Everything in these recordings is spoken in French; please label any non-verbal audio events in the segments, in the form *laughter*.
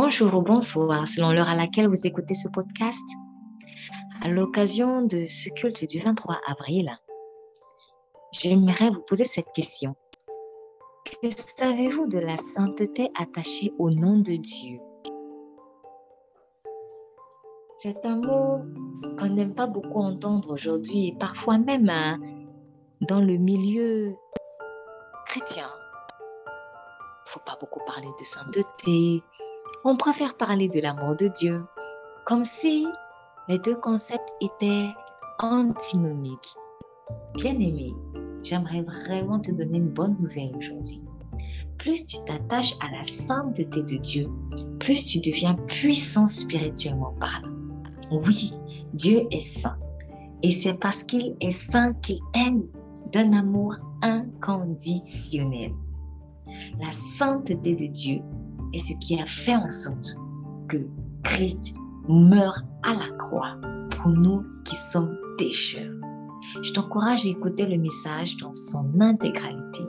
Bonjour ou bonsoir, selon l'heure à laquelle vous écoutez ce podcast. À l'occasion de ce culte du 23 avril, j'aimerais vous poser cette question. Que savez-vous de la sainteté attachée au nom de Dieu? C'est un mot qu'on n'aime pas beaucoup entendre aujourd'hui et parfois même hein, dans le milieu chrétien. Il ne faut pas beaucoup parler de sainteté. On préfère parler de l'amour de Dieu, comme si les deux concepts étaient antinomiques. Bien-aimé, j'aimerais vraiment te donner une bonne nouvelle aujourd'hui. Plus tu t'attaches à la sainteté de Dieu, plus tu deviens puissant spirituellement parlant. Oui, Dieu est saint. Et c'est parce qu'il est saint qu'il aime d'un amour inconditionnel. La sainteté de Dieu est ce qui a fait en sorte que Christ meurt à la croix pour nous qui sommes pécheurs. Je t'encourage à écouter le message dans son intégralité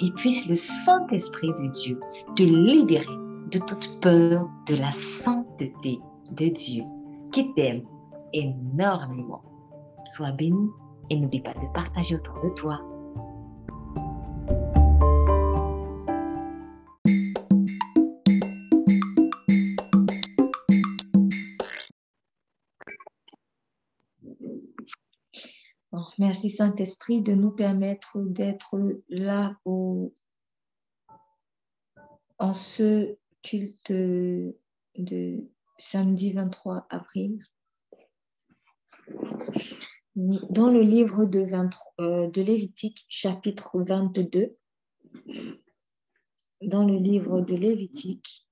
et puisse le Saint-Esprit de Dieu te libérer de toute peur de la sainteté de Dieu qui t'aime énormément. Sois béni et n'oublie pas de partager autour de toi. Saint-Esprit de nous permettre d'être là au, en ce culte de samedi 23 avril. Dans le livre de, euh, de Lévitique, chapitre 22, dans le livre de Lévitique,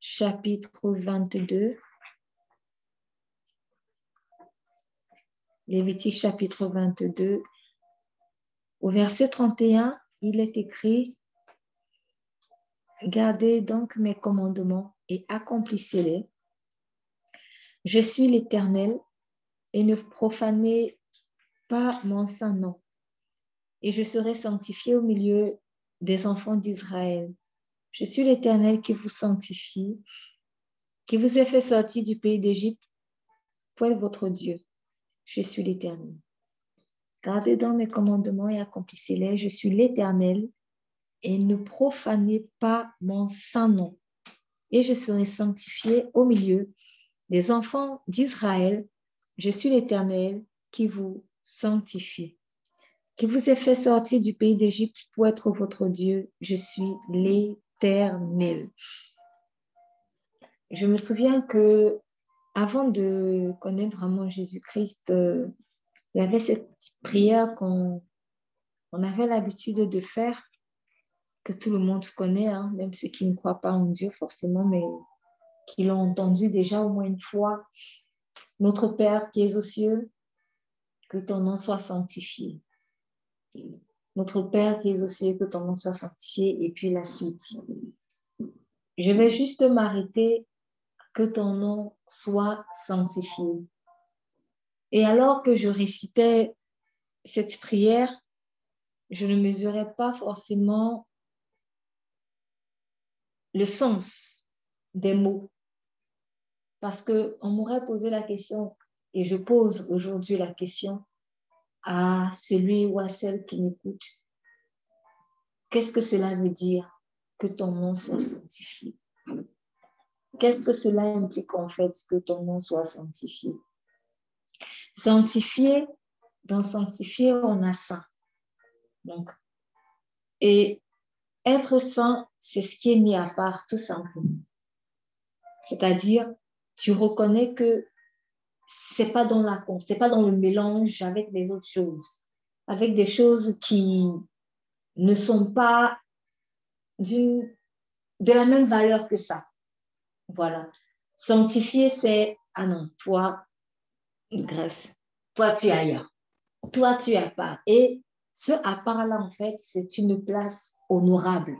chapitre 22, Lévitique chapitre 22, au verset 31, il est écrit, Gardez donc mes commandements et accomplissez-les. Je suis l'Éternel et ne profanez pas mon saint nom. Et je serai sanctifié au milieu des enfants d'Israël. Je suis l'Éternel qui vous sanctifie, qui vous ai fait sortir du pays d'Égypte pour être votre Dieu. Je suis l'Éternel. Gardez dans mes commandements et accomplissez-les. Je suis l'Éternel et ne profanez pas mon saint nom. Et je serai sanctifié au milieu des enfants d'Israël. Je suis l'Éternel qui vous sanctifie, qui vous ai fait sortir du pays d'Égypte pour être votre Dieu. Je suis l'Éternel. Je me souviens que avant de connaître vraiment Jésus-Christ, euh, il y avait cette prière qu'on avait l'habitude de faire, que tout le monde connaît, hein, même ceux qui ne croient pas en Dieu forcément, mais qui l'ont entendu déjà au moins une fois. Notre Père qui es aux cieux, que ton nom soit sanctifié. Notre Père qui es aux cieux, que ton nom soit sanctifié. Et puis la suite. Je vais juste m'arrêter que ton nom soit sanctifié. Et alors que je récitais cette prière, je ne mesurais pas forcément le sens des mots. Parce qu'on m'aurait posé la question, et je pose aujourd'hui la question à celui ou à celle qui m'écoute. Qu'est-ce que cela veut dire que ton nom soit sanctifié? Qu'est-ce que cela implique en fait que ton nom soit sanctifié? Sanctifié, dans sanctifié, on a saint. Donc, et être saint, c'est ce qui est mis à part tout simplement. C'est-à-dire, tu reconnais que c'est pas dans la c'est pas dans le mélange avec les autres choses, avec des choses qui ne sont pas de la même valeur que ça. Voilà. Sanctifier, c'est, ah non, toi, Grèce, toi, tu as rien. Toi, tu as pas. Et ce à part-là, en fait, c'est une place honorable.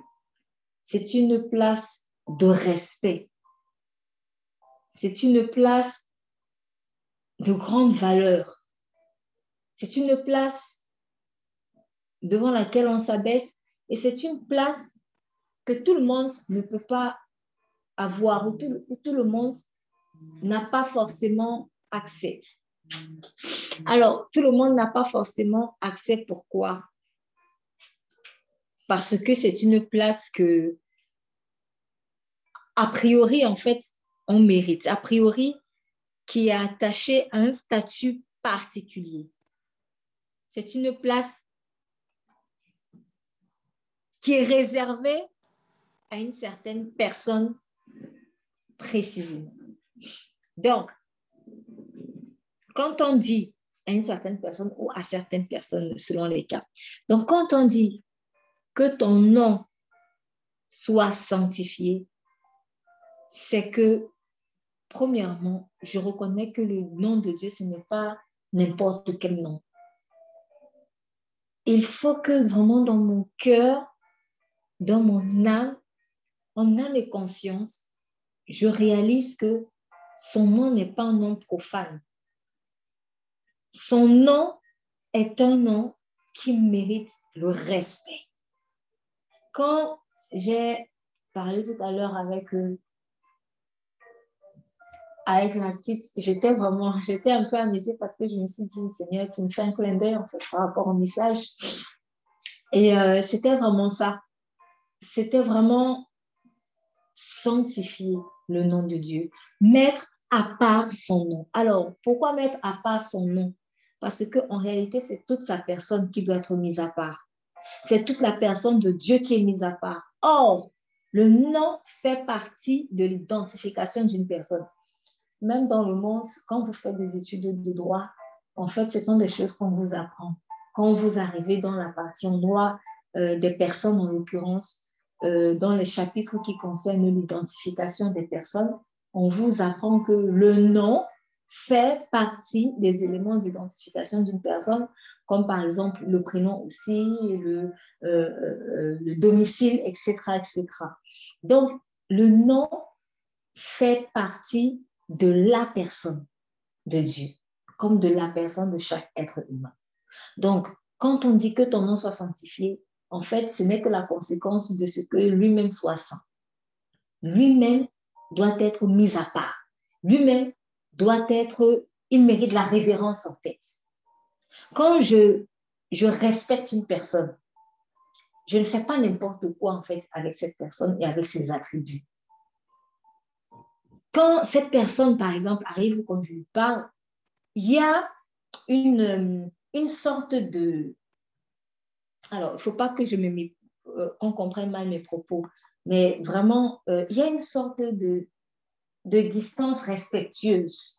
C'est une place de respect. C'est une place de grande valeur. C'est une place devant laquelle on s'abaisse et c'est une place que tout le monde ne peut pas avoir, où tout, le monde n'a pas forcément accès. Alors, tout le monde n'a pas forcément accès. Pourquoi? Parce que c'est une place que, a priori, en fait, on mérite. A priori, qui est attachée à un statut particulier. C'est une place qui est réservée à une certaine personne précisément. Donc, quand on dit à une certaine personne ou à certaines personnes selon les cas, donc quand on dit que ton nom soit sanctifié, c'est que, premièrement, je reconnais que le nom de Dieu, ce n'est pas n'importe quel nom. Il faut que vraiment dans mon cœur, dans mon âme, en âme et conscience, je réalise que son nom n'est pas un nom profane. Son nom est un nom qui mérite le respect. Quand j'ai parlé tout à l'heure avec eux, avec la petite, j'étais vraiment, *laughs* j'étais un peu amusée parce que je me suis dit, Seigneur, tu me fais un clin d'œil en fait par rapport au message. Et euh, c'était vraiment ça. C'était vraiment sanctifier le nom de Dieu, mettre à part son nom. Alors, pourquoi mettre à part son nom? Parce qu'en réalité, c'est toute sa personne qui doit être mise à part. C'est toute la personne de Dieu qui est mise à part. Or, le nom fait partie de l'identification d'une personne. Même dans le monde, quand vous faites des études de droit, en fait, ce sont des choses qu'on vous apprend. Quand vous arrivez dans la partie en droit euh, des personnes, en l'occurrence, euh, dans les chapitres qui concernent l'identification des personnes, on vous apprend que le nom fait partie des éléments d'identification d'une personne, comme par exemple le prénom aussi, le, euh, euh, le domicile, etc., etc. Donc, le nom fait partie de la personne de Dieu, comme de la personne de chaque être humain. Donc, quand on dit que ton nom soit sanctifié, en fait, ce n'est que la conséquence de ce que lui-même soit saint. Lui-même doit être mis à part. Lui-même doit être, il mérite la révérence en fait. Quand je, je respecte une personne, je ne fais pas n'importe quoi en fait avec cette personne et avec ses attributs. Quand cette personne, par exemple, arrive quand je lui parle, il y a une, une sorte de, alors, il ne faut pas que me euh, qu'on comprenne mal mes propos, mais vraiment, euh, il y a une sorte de, de distance respectueuse.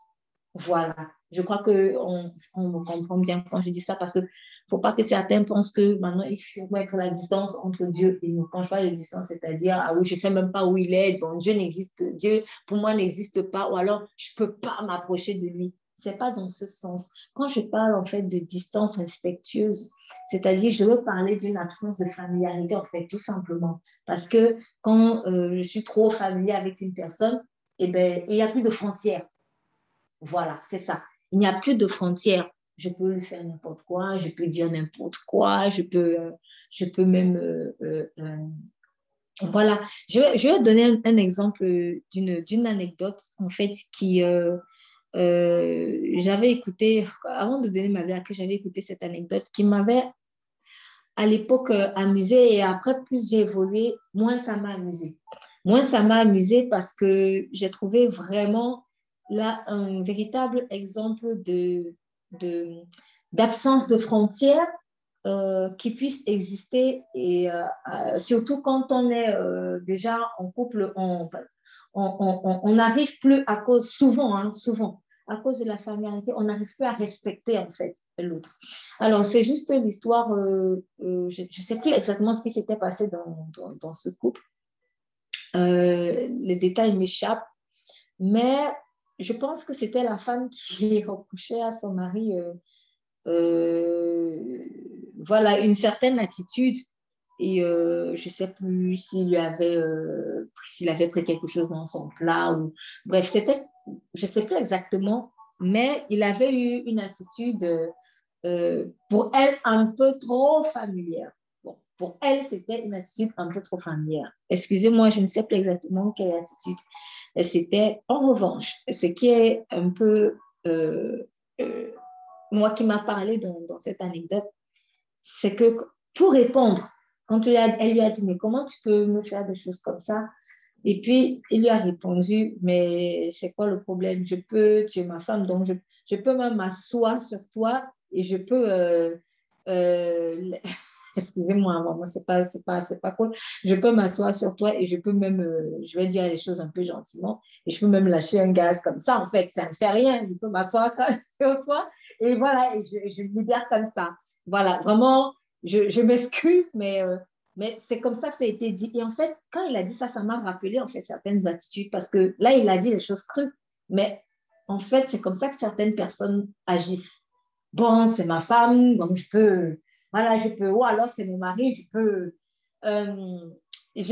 Voilà. Je crois qu'on on me comprend bien quand je dis ça parce qu'il ne faut pas que certains pensent que maintenant il faut mettre la distance entre Dieu et nous. Quand je parle de distance, c'est-à-dire, ah oui, je ne sais même pas où il est, donc Dieu n'existe, Dieu pour moi n'existe pas, ou alors je ne peux pas m'approcher de lui. C'est pas dans ce sens. Quand je parle en fait de distance respectueuse, c'est-à-dire je veux parler d'une absence de familiarité en fait tout simplement parce que quand euh, je suis trop familier avec une personne, eh ben il n'y a plus de frontières. Voilà, c'est ça. Il n'y a plus de frontières. Je peux lui faire n'importe quoi, je peux dire n'importe quoi, je peux, euh, je peux même euh, voilà, je vais, donner un, un exemple d'une anecdote en fait qui, euh, j'avais écouté, avant de donner ma vie à que j'avais écouté cette anecdote qui m'avait à l'époque euh, amusé et après plus j'ai évolué, moins ça m'a amusé. Moins ça m'a amusé parce que j'ai trouvé vraiment là un véritable exemple de, d'absence de, frontières euh, qui puisse exister. Et surtout quand on est déjà en couple, on, on plus à cause, souvent, hein, souvent, à cause de la familiarité, on n'arrive plus à respecter en fait l'autre. Alors, c'est juste l'histoire, euh, euh, je ne sais plus exactement ce qui s'était passé dans, dans, ce couple. Euh, les détails m'échappent, mais je pense que c'était la femme qui *laughs* reprochait à son mari voilà, une certaine attitude. Et je ne sais plus s'il avait, s'il avait pris quelque chose dans son plat. Ou... Bref, c'était je ne sais plus exactement, mais il avait eu une attitude euh, pour elle un peu trop familière. Bon, Pour elle, c'était une attitude un peu trop familière. Excusez-moi, je ne sais plus exactement quelle attitude c'était. En revanche, ce qui est un peu, euh, euh, moi qui m'a parlé dans, dans, cette anecdote, c'est que pour répondre, quand elle lui a dit, mais comment tu peux me faire des choses comme ça? Et puis, il lui a répondu, mais c'est quoi le problème? Je peux, tu es ma femme, donc je, peux même m'asseoir sur toi et je peux... Euh, *laughs* excusez-moi, maman, c'est pas, c'est pas, c'est pas cool. Je peux m'asseoir sur toi et je peux même, euh, je vais dire les choses un peu gentiment et je peux même lâcher un gaz comme ça. En fait, ça ne fait rien. Je peux m'asseoir *laughs* sur toi et voilà, et je, je libère comme ça. Voilà, vraiment, je, m'excuse, mais, euh, mais c'est comme ça que ça a été dit. Et en fait, quand il a dit ça, ça m'a rappelé en fait certaines attitudes parce que là, il a dit les choses crues, mais en fait, c'est comme ça que certaines personnes agissent. Bon, c'est ma femme, donc je peux, voilà, je peux, ou alors c'est mon mari, je peux. Euh, il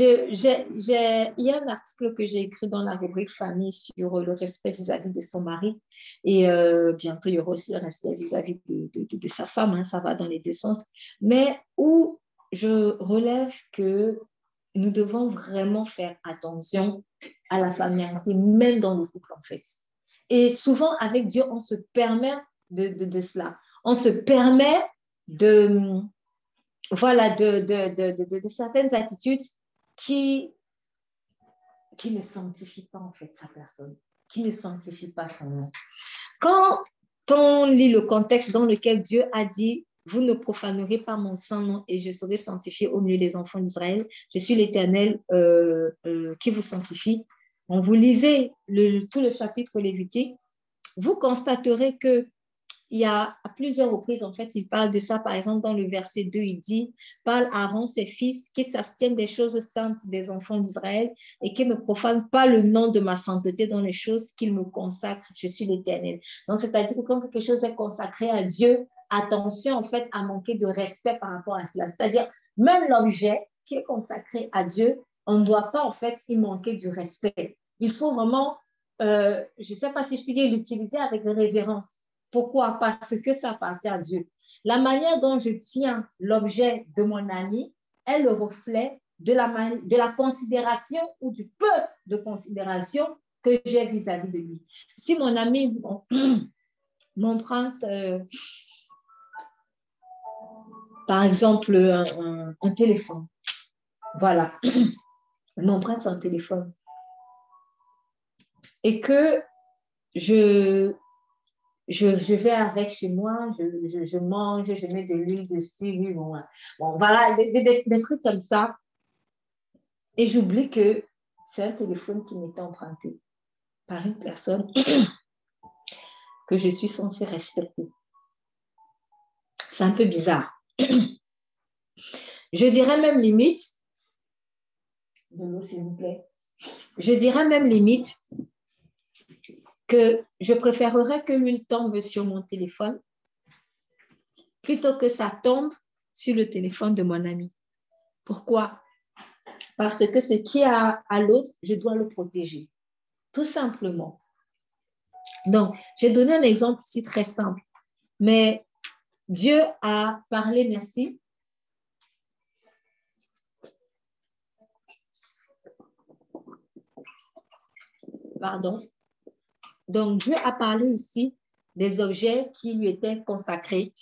y a un article que j'ai écrit dans la rubrique famille sur le respect vis-à-vis de son mari. Et euh, bientôt, il y aura aussi le respect vis-à-vis de, de, sa femme. Hein, ça va dans les deux sens. Mais où je relève que nous devons vraiment faire attention à la familiarité, même dans nos couples, en fait. Et souvent, avec Dieu, on se permet de, cela. On se permet de, voilà, de, certaines attitudes qui, qui ne sanctifient pas en fait sa personne, qui ne sanctifient pas son nom. Quand on lit le contexte dans lequel Dieu a dit vous ne profanerez pas mon sang et je serai sanctifié au milieu des enfants d'Israël. Je suis l'Éternel euh, euh, qui vous sanctifie. On vous lisez tout le chapitre lévitique, vous constaterez que il y a à plusieurs reprises, en fait, il parle de ça. Par exemple, dans le verset 2, il dit Parle Aaron, ses fils, qui s'abstiennent des choses saintes des enfants d'Israël et qui ne profanent pas le nom de ma sainteté dans les choses qu'ils me consacrent. Je suis l'Éternel. Donc, c'est-à-dire que quand quelque chose est consacré à Dieu, attention, en fait, à manquer de respect par rapport à cela. C'est-à-dire, même l'objet qui est consacré à Dieu, on ne doit pas, en fait, y manquer du respect. Il faut vraiment, euh, je ne sais pas si je peux dire, l'utiliser avec révérence pourquoi? Parce que ça appartient à Dieu. La manière dont je tiens l'objet de mon ami est le reflet de la, de la considération ou du peu de considération que j'ai vis-à-vis de lui. Si mon ami m'emprunte, *clears throat* par exemple, un, téléphone, voilà, *clears throat* m'emprunte son téléphone, et que je je, vais avec chez moi, je, je, mange, je mets de l'huile dessus, bon, bon voilà, des, des, des, trucs comme ça. Et j'oublie que c'est un téléphone qui m'est emprunté par une personne *clears throat* que je suis censée respecter. C'est un peu bizarre. Je dirais même limite, de l'eau s'il vous plaît, je dirais même limite que je préférerais que l'huile tombe sur mon téléphone plutôt que ça tombe sur le téléphone de mon ami. Pourquoi? Parce que ce qui est à, à l'autre, je dois le protéger. Tout simplement. Donc, j'ai donné un exemple ici très simple, mais Dieu a parlé, merci. Pardon. Donc, Dieu a parlé ici des objets qui lui étaient consacrés.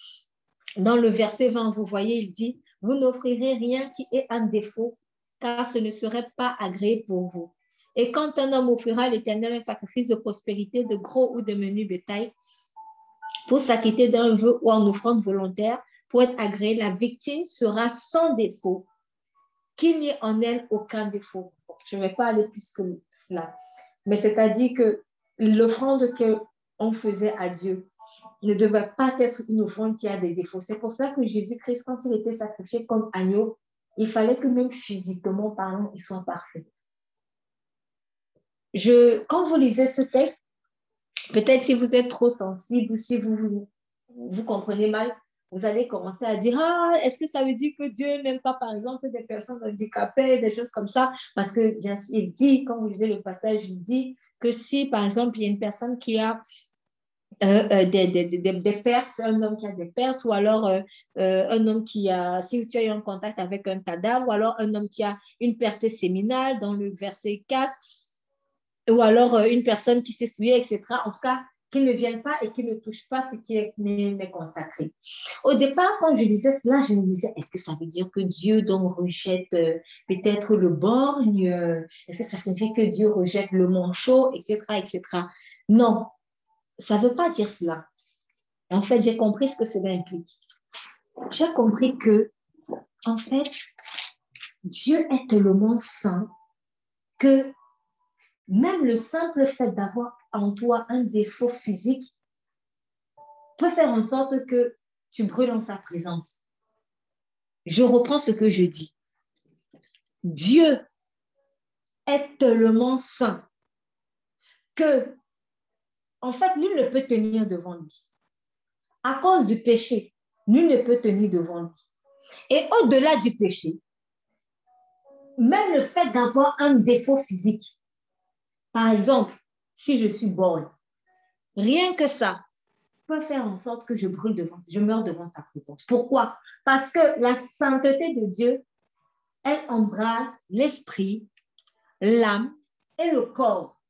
Dans le verset 20, vous voyez, il dit, vous n'offrirez rien qui ait un défaut, car ce ne serait pas agréé pour vous. Et quand un homme offrira à l'Éternel un sacrifice de prospérité, de gros ou de menu bétail, pour s'acquitter d'un vœu ou en offrande volontaire, pour être agréé, la victime sera sans défaut, qu'il n'y ait en elle aucun défaut. Je ne vais pas aller plus que cela. Mais c'est-à-dire que l'offrande qu'on faisait à Dieu ne devait pas être une offrande qui a des défauts. C'est pour ça que Jésus-Christ, quand il était sacrifié comme agneau, il fallait que même physiquement parlant, il soit parfait. Je, quand vous lisez ce texte, peut-être si vous êtes trop sensible ou si vous, vous, comprenez mal, vous allez commencer à dire Ah, est-ce que ça veut dire que Dieu n'aime pas, par exemple, des personnes handicapées, des choses comme ça? Parce que, bien sûr, il dit, quand vous lisez le passage, il dit que si, par exemple, il y a une personne qui a euh, euh, des, des, des, des, pertes, un homme qui a des pertes, ou alors euh, un homme qui a, si tu as eu un contact avec un cadavre, ou alors un homme qui a une perte séminale dans le verset 4, ou alors une personne qui s'est souillée, etc. En tout cas, qui ne viennent pas et qui ne touchent pas ce qui est consacré. Au départ, quand je disais cela, je me disais, est-ce que ça veut dire que Dieu donc rejette peut-être le borgne Est-ce que ça signifie que Dieu rejette le manchot, etc., etc. Non, ça ne veut pas dire cela. En fait, j'ai compris ce que cela implique. J'ai compris que, en fait, Dieu est tellement saint que même le simple fait d'avoir en toi un défaut physique peut faire en sorte que tu brûles en sa présence. Je reprends ce que je dis. Dieu est tellement saint que en fait, nul ne peut tenir devant lui. À cause du péché, nul ne peut tenir devant lui. Et au-delà du péché, même le fait d'avoir un défaut physique, par exemple, si je suis bonne, rien que ça peut faire en sorte que je brûle devant, meurs devant sa présence. Pourquoi? Parce que la sainteté de Dieu, elle embrasse l'esprit, l'âme et le corps.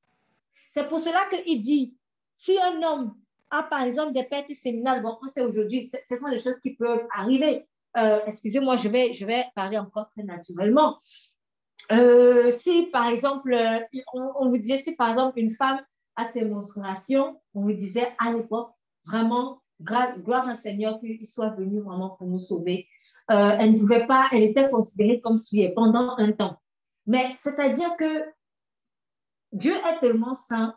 C'est pour cela qu'il dit, si un homme a, par exemple, des pertes séminales, bon, c'est aujourd'hui, ce sont des choses qui peuvent arriver. Euh, excusez-moi, je vais parler encore très naturellement. Euh, si, par exemple, on, vous disait, si, par exemple, une femme a ses menstruations, on vous disait à l'époque, vraiment, gloire au Seigneur qu'il soit venu vraiment pour nous sauver. Euh, elle ne pouvait pas, elle était considérée comme souillée pendant un temps. Mais c'est-à-dire que Dieu est tellement saint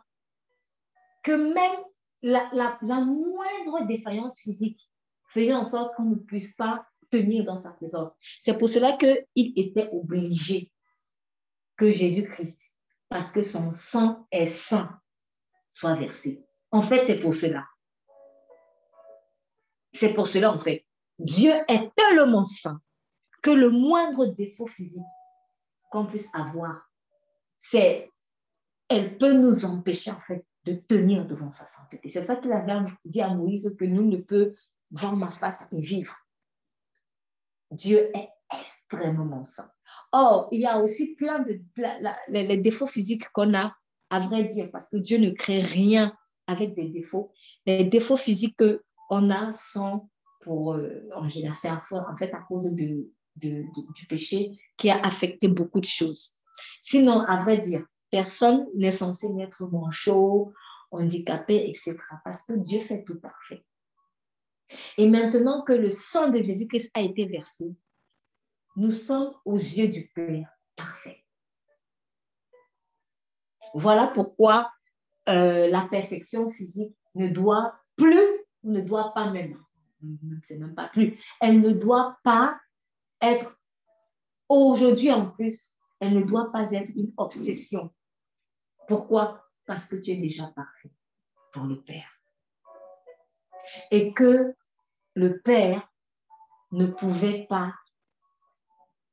que même la, moindre défaillance physique faisait en sorte qu'on ne puisse pas tenir dans sa présence. C'est pour cela qu'il était obligé que Jésus-Christ, parce que son sang est saint, soit versé. En fait, c'est pour cela. C'est pour cela, en fait. Dieu est tellement saint que le moindre défaut physique qu'on puisse avoir, c'est, elle peut nous empêcher, en fait, de tenir devant sa sainteté. C'est ça qu'il avait dit à Moïse que nous ne peut voir ma face et vivre. Dieu est extrêmement saint. Or, il y a aussi plein de les, défauts physiques qu'on a, à vrai dire, parce que Dieu ne crée rien avec des défauts. Les défauts physiques qu'on a sont pour, euh, en général, c'est en fait à cause de, du péché qui a affecté beaucoup de choses. Sinon, à vrai dire, Personne n'est censé naître manchot, handicapé, etc. Parce que Dieu fait tout parfait. Et maintenant que le sang de Jésus-Christ a été versé, nous sommes aux yeux du Père parfait. Voilà pourquoi euh, la perfection physique ne doit plus, ne doit pas même, c'est même pas plus, elle ne doit pas être aujourd'hui en plus elle ne doit pas être une obsession. Pourquoi? Parce que tu es déjà parfait pour le Père. Et que le Père ne pouvait pas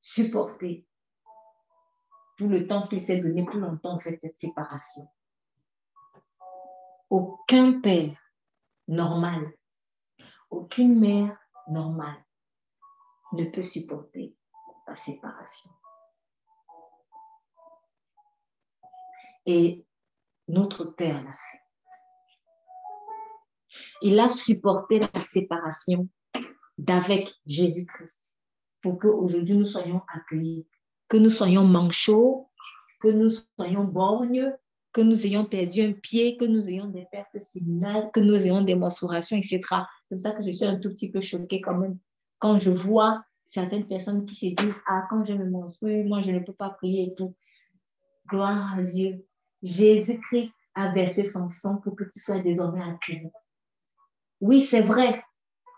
supporter tout le temps qu'il s'est donné, plus longtemps, en fait, cette séparation. Aucun père normal, aucune mère normale ne peut supporter la séparation. Et notre Père l'a fait. Il a supporté la séparation d'avec Jésus-Christ pour qu'aujourd'hui nous soyons accueillis, que nous soyons manchots, que nous soyons borgnes, que nous ayons perdu un pied, que nous ayons des pertes séminales, que nous ayons des mensurations, etc. C'est pour ça que je suis un tout petit peu choquée quand même quand je vois certaines personnes qui se disent Ah, quand je me menstrue, moi je ne peux pas prier et tout. Gloire à Dieu. Jésus-Christ a versé son sang pour que tu sois désormais accueilli. Oui, c'est vrai.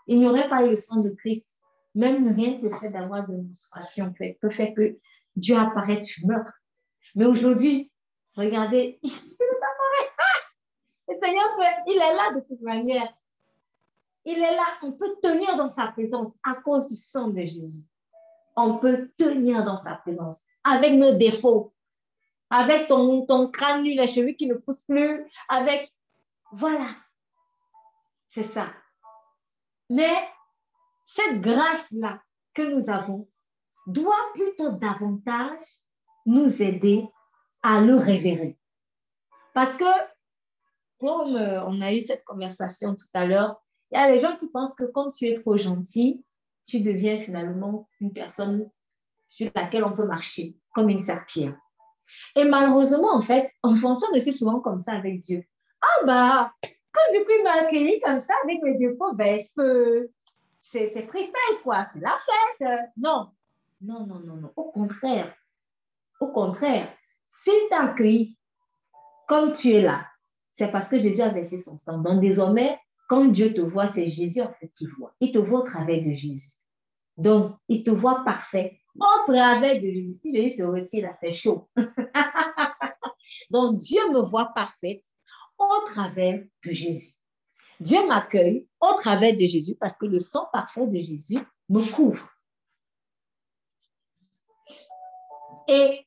Il n'y aurait pas eu le sang de Christ. Même rien que le fait d'avoir de menstruation peut faire que Dieu apparaît, tu meurs. Mais aujourd'hui, regardez, *laughs* il apparaît. Ah! Le Seigneur, il est là de toute manière. Il est là. On peut tenir dans sa présence à cause du sang de Jésus. On peut tenir dans sa présence avec nos défauts, avec ton, ton crâne nu, les cheveux qui ne poussent plus, avec... Voilà. C'est ça. Mais cette grâce-là que nous avons doit plutôt davantage nous aider à le révérer. Parce que, comme euh, on a eu cette conversation tout à l'heure, il y a des gens qui pensent que quand tu es trop gentil, tu deviens finalement une personne sur laquelle on peut marcher, comme une serpillère. Et malheureusement, en fait, on fonctionne aussi souvent comme ça avec Dieu. Ah bah, quand du coup il m'a accueilli comme ça avec mes défauts, ben je peux. C'est freestyle, quoi. C'est la fête. Non, non, non, non, non. Au contraire. Au contraire. S'il t'a accueilli comme tu es là, c'est parce que Jésus a versé son sang. Donc désormais, quand Dieu te voit, c'est Jésus en fait qui voit. Il te voit au travers de Jésus. Donc, il te voit parfait au travers de Jésus. Si Jésus se retire, là, c'est chaud. *laughs* Donc, Dieu me voit parfaite au travers de Jésus. Dieu m'accueille au travers de Jésus parce que le sang parfait de Jésus me couvre. Et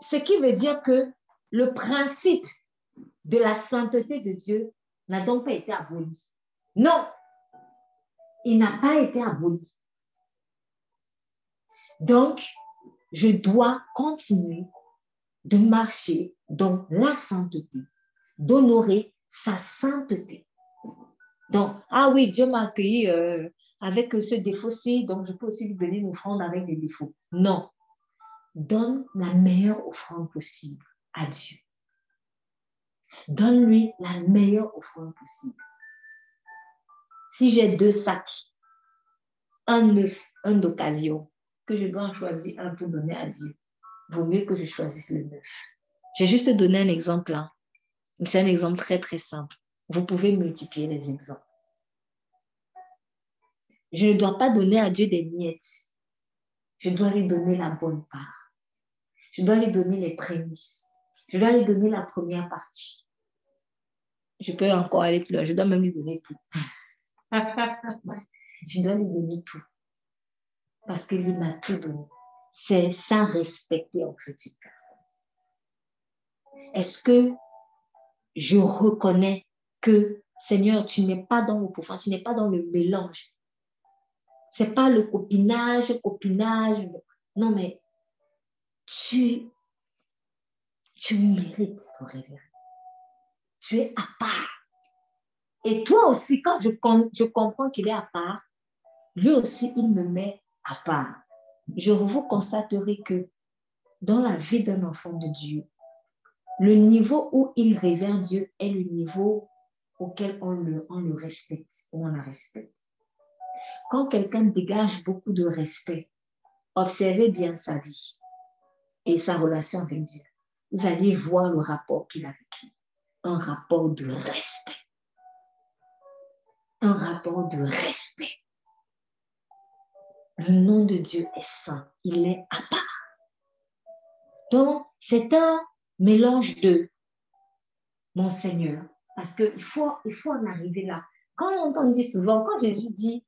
ce qui veut dire que le principe de la sainteté de Dieu n'a donc pas été aboli. Non, il n'a pas été aboli. Donc, je dois continuer de marcher dans la sainteté, d'honorer sa sainteté. Donc, ah oui, Dieu m'a accueilli euh, avec ce défaut-ci, donc je peux aussi lui donner une offrande avec des défauts. Non, donne la meilleure offrande possible à Dieu. Donne-lui la meilleure offrande possible. Si j'ai deux sacs, un neuf, un d'occasion, que je dois en choisir un pour donner à Dieu, vaut mieux que je choisisse le neuf. J'ai juste donné un exemple là. C'est un exemple très très simple. Vous pouvez multiplier les exemples. Je ne dois pas donner à Dieu des miettes. Je dois lui donner la bonne part. Je dois lui donner les prémices. Je dois lui donner la première partie. Je peux encore aller plus loin. Je dois même lui donner tout. *laughs* je dois lui donner tout. Parce qu'il m'a tout donné. C'est ça respecter en fait une personne. Est-ce que je reconnais que, Seigneur, tu n'es pas dans le profane, tu n'es pas dans le mélange. C'est pas le copinage, copinage. Non, mais tu, tu mérites d'être révéré. Tu es à part. Et toi aussi, quand je, je comprends qu'il est à part, lui aussi, il me met à part. Je vous constaterai que dans la vie d'un enfant de Dieu, le niveau où il révère Dieu est le niveau auquel on le, respecte, ou on la respecte. Quand quelqu'un dégage beaucoup de respect, observez bien sa vie et sa relation avec Dieu. Vous allez voir le rapport qu'il a avec lui. Un rapport de respect. Un rapport de respect. Le nom de Dieu est saint. Il est à part. Donc, c'est un mélange de mon Seigneur. Parce qu'il faut, il faut en arriver là. Quand on dit souvent, quand Jésus dit,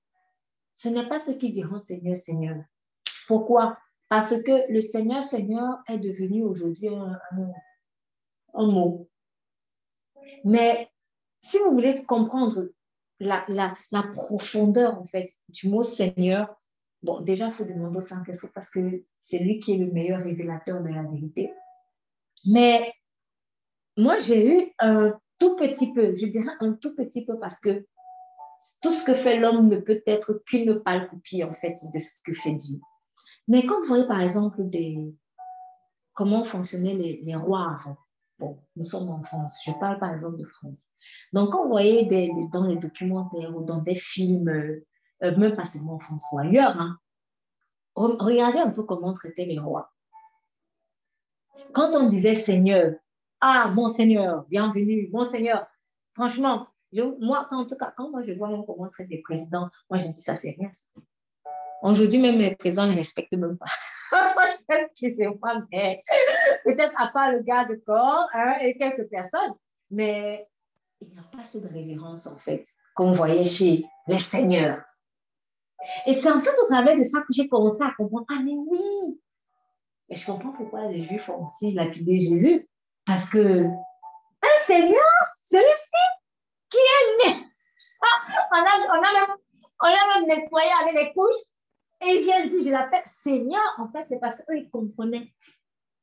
ce n'est pas ce qui diront Seigneur, Seigneur. Pourquoi? Parce que le Seigneur, Seigneur est devenu aujourd'hui un, mot. Mais si vous voulez comprendre la, la, la, profondeur, en fait, du mot Seigneur, bon, déjà, il faut demander au Saint-Esprit parce que c'est lui qui est le meilleur révélateur de la vérité. Mais moi, j'ai eu un tout petit peu, je dirais un tout petit peu parce que tout ce que fait l'homme ne peut être qu'une pâle copie, en fait, de ce que fait Dieu. Mais quand vous voyez, par exemple, des, comment fonctionnaient les, rois avant, bon, nous sommes en France, je parle par exemple de France. Donc, quand vous voyez des, dans les documentaires ou dans des films, euh, même pas seulement en France ou ailleurs, hein, regardez un peu comment traitaient les rois. Quand on disait Seigneur, ah, mon Seigneur, bienvenue, mon Seigneur, franchement, moi, en tout cas, quand moi je vois comment traiter les présidents, moi je dis ça, c'est rien. Aujourd'hui, même les présidents ne respectent même pas. *laughs* moi, je pense que c'est pas, mais peut-être à part le gars de corps hein, et quelques personnes, mais il n'y a pas cette révérence, en fait, qu'on voyait chez les seigneurs. Et c'est en fait au travers de ça que j'ai commencé à comprendre, ah mais oui, et je comprends pourquoi les Juifs ont aussi lapidé Jésus. Parce que un Seigneur, celui-ci qui est né. *laughs* on, a, on, a même, on a même nettoyé avec les couches. Et il vient dire, je l'appelle Seigneur. En fait, c'est parce qu'eux, ils comprenaient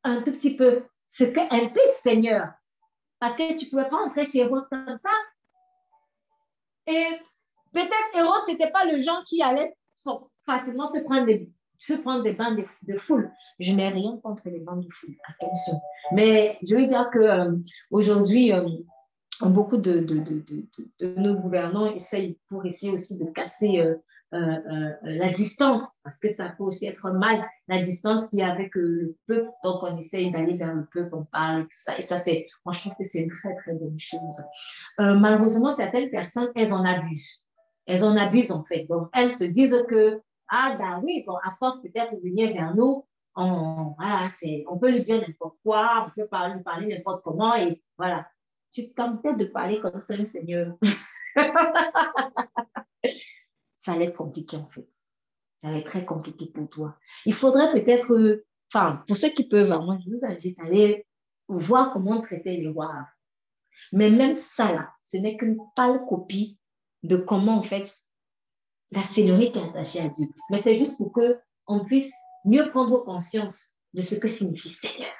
un tout petit peu ce qu'implique Seigneur. Parce que tu ne pouvais pas entrer chez Hérode comme ça. Et peut-être Hérode, ce n'était pas le genre qui allait facilement se prendre des, se prendre des bancs de, foule. Je n'ai rien contre les bancs de foule, attention. Mais je veux dire qu'aujourd'hui, euh, euh, beaucoup de, de, nos gouvernants essayent pour essayer aussi de casser euh, la distance, parce que ça peut aussi être mal, la distance qu'il y a avec le peuple. Donc, on essaye d'aller vers le peuple, on parle et tout ça. Et ça, c'est, moi, je trouve que c'est une très, très bonne chose. malheureusement, certaines personnes, elles en abusent. Elles en abusent, en fait. Donc, elles se disent que ah, ben oui, bon, à force peut-être de venir vers nous, on, voilà, on peut lui dire n'importe quoi, on peut lui parler n'importe comment, et voilà. Tu peut-être de parler comme ça, le Seigneur. *laughs* ça allait être compliqué, en fait. Ça allait être très compliqué pour toi. Il faudrait peut-être, enfin, pour ceux qui peuvent, moi, je vous invite à aller voir comment traiter les rois. Mais même ça, là, ce n'est qu'une pâle copie de comment, en fait, la Seigneurie qui est attachée à Dieu. Mais c'est juste pour qu'on puisse mieux prendre conscience de ce que signifie Seigneur.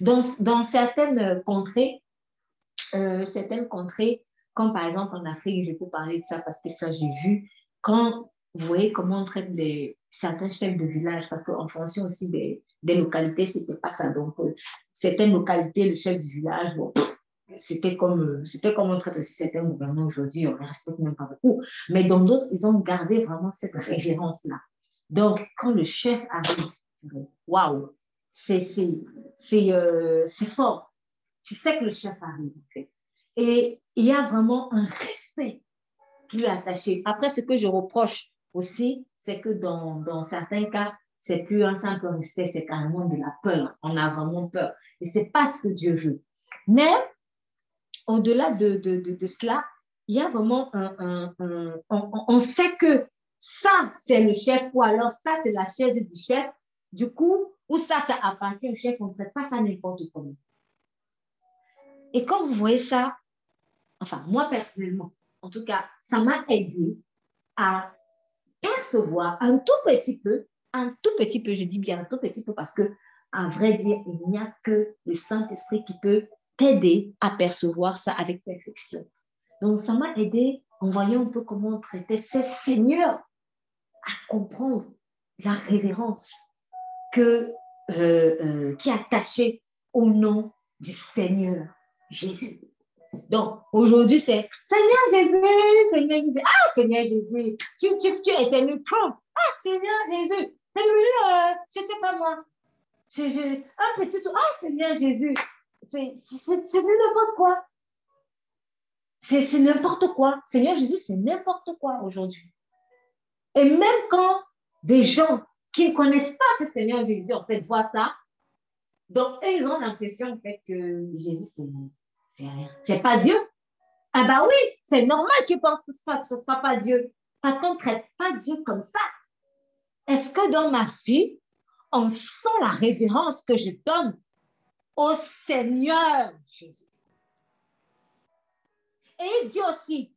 Dans, dans certaines contrées, euh, certaines contrées, comme par exemple en Afrique, je peux parler de ça parce que ça j'ai vu, quand vous voyez comment on traite les, certains chefs de village, parce qu'en fonction aussi des, des localités, c'était pas ça. Donc, euh, certaines localités, le chef du village, bon, c'était comme, c'était comme on traite certains gouvernements aujourd'hui, on ne respecte même pas beaucoup. Mais dans d'autres, ils ont gardé vraiment cette référence-là. Donc, quand le chef arrive, waouh, c'est, c'est, c'est, euh, c'est fort. Tu sais que le chef arrive, en fait. Et il y a vraiment un respect qui lui est attaché. Après, ce que je reproche aussi, c'est que dans, dans certains cas, c'est plus un simple respect, c'est carrément de la peur. On a vraiment peur. Et c'est pas ce que Dieu veut. Mais au-delà de, de, de, cela, il y a vraiment un, on, sait que ça, c'est le chef, ou alors ça, c'est la chaise du chef. Du coup, ou ça, ça appartient au chef, on ne traite pas ça n'importe comment. Et quand vous voyez ça, enfin, moi personnellement, en tout cas, ça m'a aidé à percevoir un tout petit peu, un tout petit peu, je dis bien un tout petit peu parce que, à vrai dire, il n'y a que le Saint-Esprit qui peut t'aider à percevoir ça avec perfection. Donc, ça m'a aidé en voyant un peu comment on traitait ces seigneurs à comprendre la révérence que, euh, euh, qui est attachée au nom du Seigneur Jésus. Donc, aujourd'hui, c'est Seigneur Jésus, Seigneur Jésus. Ah, Seigneur Jésus, tu, tu, tu es éternel Trump. Ah, Seigneur Jésus, c'est lui, euh, je ne sais pas moi. Je, un petit. Ah, Seigneur Jésus, c'est n'importe quoi. C'est n'importe quoi. Seigneur Jésus, c'est n'importe quoi aujourd'hui. Et même quand des gens qui ne connaissent pas ce Seigneur Jésus, en fait, voient ça, donc ils ont l'impression, en fait, que Jésus, c'est rien. C'est pas Dieu. Ah bah oui, c'est normal qu'ils pensent que ce ne soit pas Dieu. Parce qu'on ne traite pas Dieu comme ça. Est-ce que dans ma vie, on sent la révérence que je donne au Seigneur Jésus. Et il dit aussi,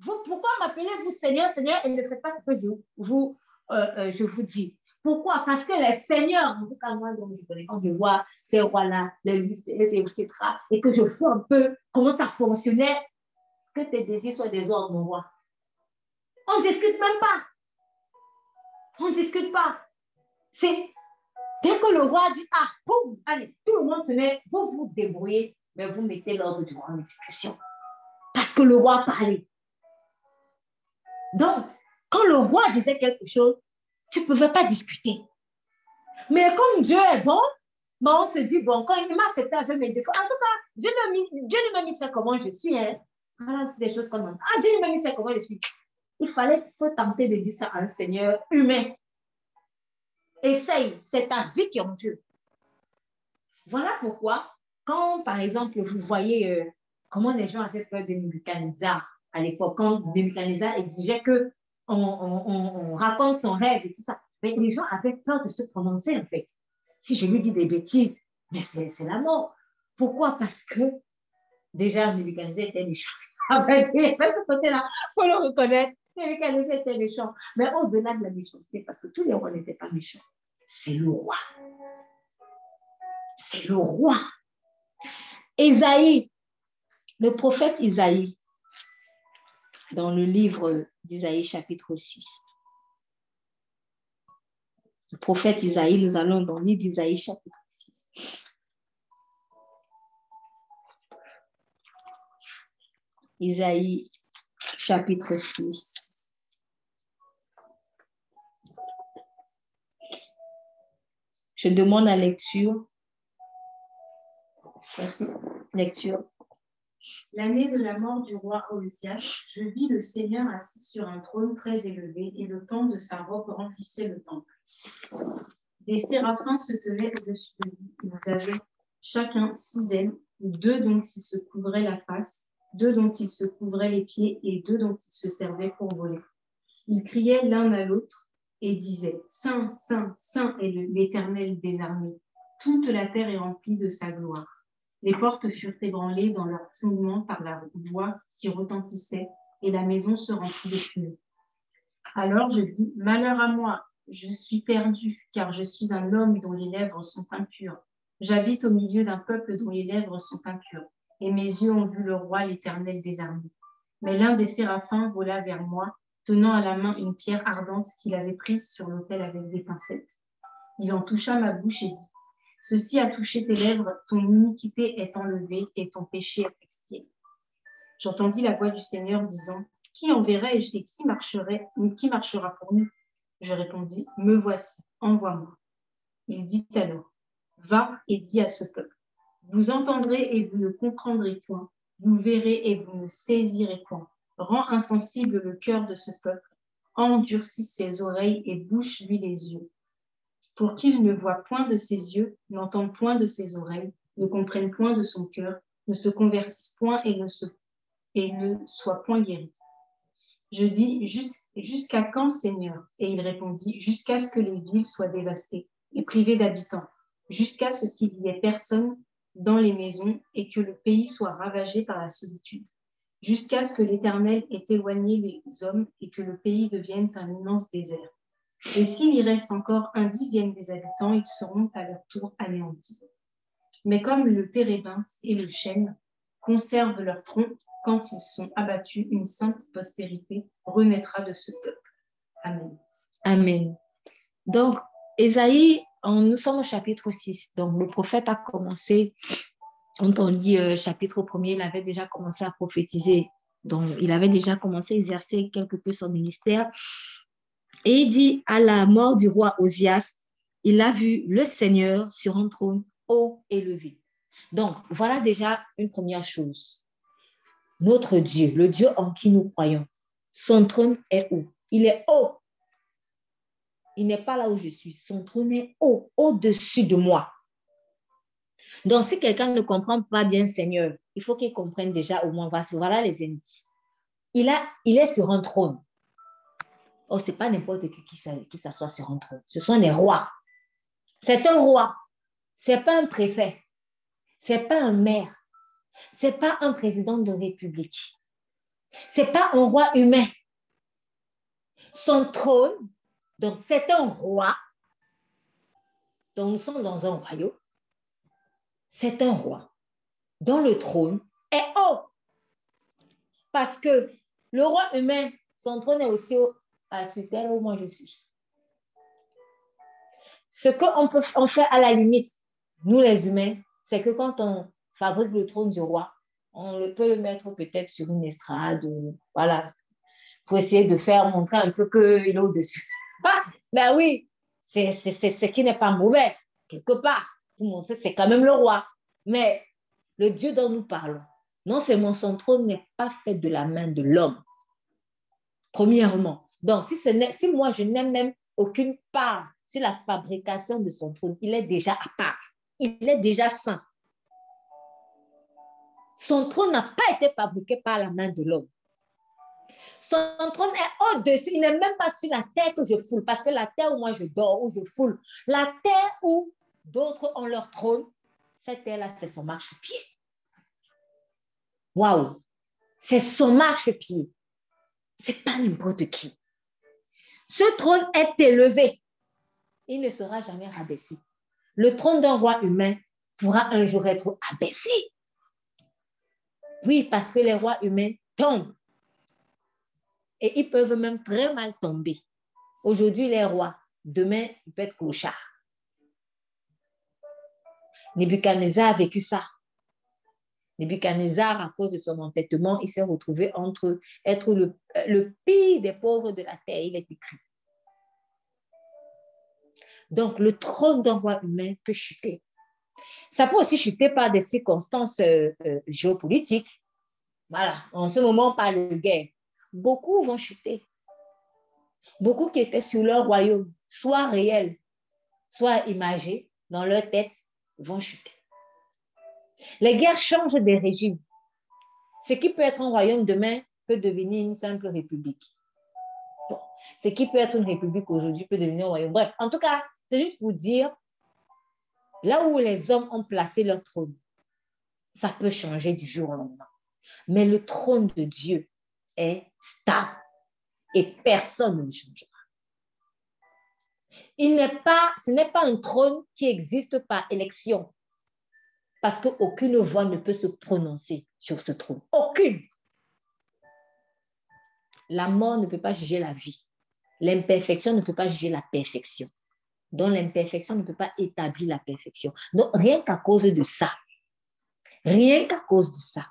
vous, pourquoi m'appelez-vous Seigneur, Seigneur, et ne faites pas ce que je vous, euh, euh, je vous dis. Pourquoi? Parce que les seigneurs, en tout cas moi, donc je connais, quand je vois ces rois-là, les, etc., et que je vois un peu comment ça fonctionnait, que tes désirs soient des ordres, mon roi. On ne discute même pas. On ne discute pas. C'est Dès que le roi dit, ah, boum, allez, tout le monde se met, vous vous débrouillez, mais vous mettez l'ordre du roi en discussion. Parce que le roi parlait. Donc, quand le roi disait quelque chose, tu ne pouvais pas discuter. Mais comme Dieu est bon, ben, on se dit, bon, quand il m'a accepté avec mes défauts, en tout cas, Dieu ne m'a mis ça comment je suis. Hein. Voilà, c'est des choses ça. Ah, Dieu ne m'a mis ça comment je suis. Il fallait, faut tenter de dire ça à un Seigneur humain. Essaye, c'est ta vie qui est en jeu. Voilà pourquoi, quand par exemple vous voyez euh, comment les gens avaient peur de Nebuchadnezzar à l'époque, quand Nebuchadnezzar exigeait que on, raconte son rêve et tout ça, mais les gens avaient peur de se prononcer en fait. Si je lui dis des bêtises, mais c'est la mort. Pourquoi? Parce que déjà Nebuchadnezzar était méchant. *laughs* fait, ce côté-là, il faut le reconnaître. Nebuchadnezzar était méchant. Mais au-delà de la méchanceté, parce que tous les rois n'étaient pas méchants, c'est le roi. C'est le roi. Isaïe, le prophète Isaïe, dans le livre d'Isaïe chapitre 6. Le prophète Isaïe, nous allons dans le livre d'Isaïe chapitre 6. Isaïe chapitre 6. Je demande la lecture. Merci. Lecture. L'année de la mort du roi Ozias, je vis le Seigneur assis sur un trône très élevé et le pan de sa robe remplissait le temple. Des séraphins se tenaient au-dessus de lui. Ils avaient chacun six ailes, deux dont ils se couvraient la face, deux dont ils se couvraient les pieds et deux dont ils se servaient pour voler. Ils criaient l'un à l'autre et disaient Saint, Saint, Saint est l'Éternel des armées. Toute la terre est remplie de sa gloire. Les portes furent ébranlées dans leur fondement par la voix qui retentissait, et la maison se remplit de fumée. Alors je dis, Malheur à moi, je suis perdu, car je suis un homme dont les lèvres sont impures. J'habite au milieu d'un peuple dont les lèvres sont impures, et mes yeux ont vu le roi, l'Éternel des armées. Mais l'un des séraphins vola vers moi, tenant à la main une pierre ardente qu'il avait prise sur l'autel avec des pincettes. Il en toucha ma bouche et dit, Ceci a touché tes lèvres, ton iniquité est enlevée et ton péché est expié. J'entendis la voix du Seigneur disant, Qui enverrai-je et qui, marcherait, qui marchera pour nous? Je répondis, Me voici, envoie-moi. Il dit alors, Va et dis à ce peuple, Vous entendrez et vous ne comprendrez point, vous verrez et vous ne saisirez point. Rends insensible le cœur de ce peuple, endurcis ses oreilles et bouche-lui les yeux. Pour qu'il ne voit point de ses yeux, n'entende point de ses oreilles, ne comprenne point de son cœur, ne se convertisse point et ne, et ne soit point guéri. Je dis, jusqu'à quand, Seigneur? Et il répondit, jusqu'à ce que les villes soient dévastées et privées d'habitants, jusqu'à ce qu'il n'y ait personne dans les maisons et que le pays soit ravagé par la solitude, jusqu'à ce que l'Éternel ait éloigné les hommes et que le pays devienne un immense désert et s'il y reste encore un dixième des habitants, ils seront à leur tour anéantis. Mais comme le térébinthe et le chêne conservent leur tronc, quand ils sont abattus, une sainte postérité renaîtra de ce peuple. Amen. Amen. Donc, Esaïe, nous sommes au chapitre 6. Donc, le prophète a commencé, quand on lit euh, chapitre 1 il avait déjà commencé à prophétiser. Donc, il avait déjà commencé à exercer quelque peu son ministère. Et il dit à la mort du roi Osias, il a vu le Seigneur sur un trône haut élevé. Donc, voilà déjà une première chose. Notre Dieu, le Dieu en qui nous croyons, son trône est haut. Il est haut. Il n'est pas là où je suis. Son trône est haut, au-dessus de moi. Donc, si quelqu'un ne comprend pas bien Seigneur, il faut qu'il comprenne déjà au moins, voilà les indices. Il, a, il est sur un trône. Oh, ce n'est pas n'importe qui qui s'assoit sur un trône. Ce sont les rois. C'est un roi. Ce n'est pas un préfet. Ce n'est pas un maire. Ce n'est pas un président de république. Ce n'est pas un roi humain. Son trône, donc c'est un roi. Donc nous sommes dans un royaume. C'est un roi dont le trône est haut. Parce que le roi humain, son trône est aussi haut à ce terre où moi je suis. Ce qu'on peut en faire à la limite, nous les humains, c'est que quand on fabrique le trône du roi, on le peut mettre peut-être sur une estrade, voilà, pour essayer de faire montrer un peu qu'il est au-dessus. *laughs* Ah, ben oui, c'est ce qui n'est pas mauvais, quelque part, montrer c'est quand même le roi. Mais le Dieu dont nous parlons, non seulement son trône n'est pas fait de la main de l'homme, premièrement, donc, si, si moi, je n'ai même aucune part sur la fabrication de son trône, il est déjà à part. Il est déjà saint. Son trône n'a pas été fabriqué par la main de l'homme. Son trône est au-dessus. Il n'est même pas sur la terre que je foule, parce que la terre où moi je dors, où je foule, la terre où d'autres ont leur trône, cette terre-là, c'est son marchepied. Waouh! C'est son marchepied. C'est pas n'importe qui. Ce trône est élevé. Il ne sera jamais rabaissé. Le trône d'un roi humain pourra un jour être abaissé. Oui, parce que les rois humains tombent. Et ils peuvent même très mal tomber. Aujourd'hui, les rois, demain, ils peuvent être clochards. Nebuchadnezzar a vécu ça. Nebuchadnezzar, à cause de son entêtement, il s'est retrouvé entre être le, le pire des pauvres de la terre. Il est écrit. Donc, le trône d'un roi humain peut chuter. Ça peut aussi chuter par des circonstances euh, euh, géopolitiques. Voilà, en ce moment, parle de guerre. Beaucoup vont chuter. Beaucoup qui étaient sur leur royaume, soit réels, soit imagés, dans leur tête, vont chuter. Les guerres changent des régimes. Ce qui peut être un royaume demain peut devenir une simple république. ce qui peut être une république aujourd'hui peut devenir un royaume. Bref, en tout cas, c'est juste pour dire, là où les hommes ont placé leur trône, ça peut changer du jour au lendemain. Mais le trône de Dieu est stable et personne ne le changera. Il n'est pas, ce n'est pas un trône qui existe par élection, parce qu'aucune voix ne peut se prononcer sur ce trône. Aucune. La mort ne peut pas juger la vie. L'imperfection ne peut pas juger la perfection dont l'imperfection ne peut pas établir la perfection. Donc, rien qu'à cause de ça, rien qu'à cause de ça,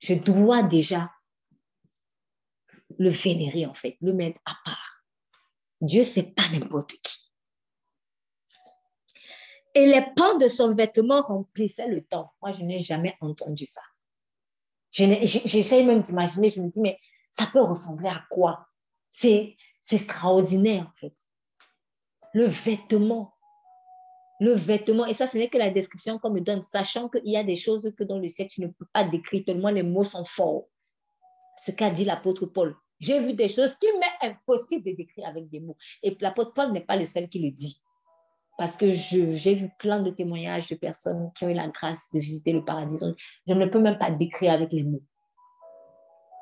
je dois déjà le vénérer, en fait, le mettre à part. Dieu, c'est pas n'importe qui. Et les pans de son vêtement remplissaient le temps. Moi, je n'ai jamais entendu ça. J'essaie même d'imaginer, je me dis, mais ça peut ressembler à quoi? C'est extraordinaire, en fait le vêtement. Le vêtement, et ça, ce n'est que la description qu'on me donne, sachant qu'il y a des choses que dans le ciel, tu ne peux pas décrire, tellement les mots sont forts. Ce qu'a dit l'apôtre Paul. J'ai vu des choses qui m'est impossible de décrire avec des mots. Et l'apôtre Paul n'est pas le seul qui le dit. Parce que j'ai vu plein de témoignages de personnes qui ont eu la grâce de visiter le paradis. Je ne peux même pas décrire avec les mots.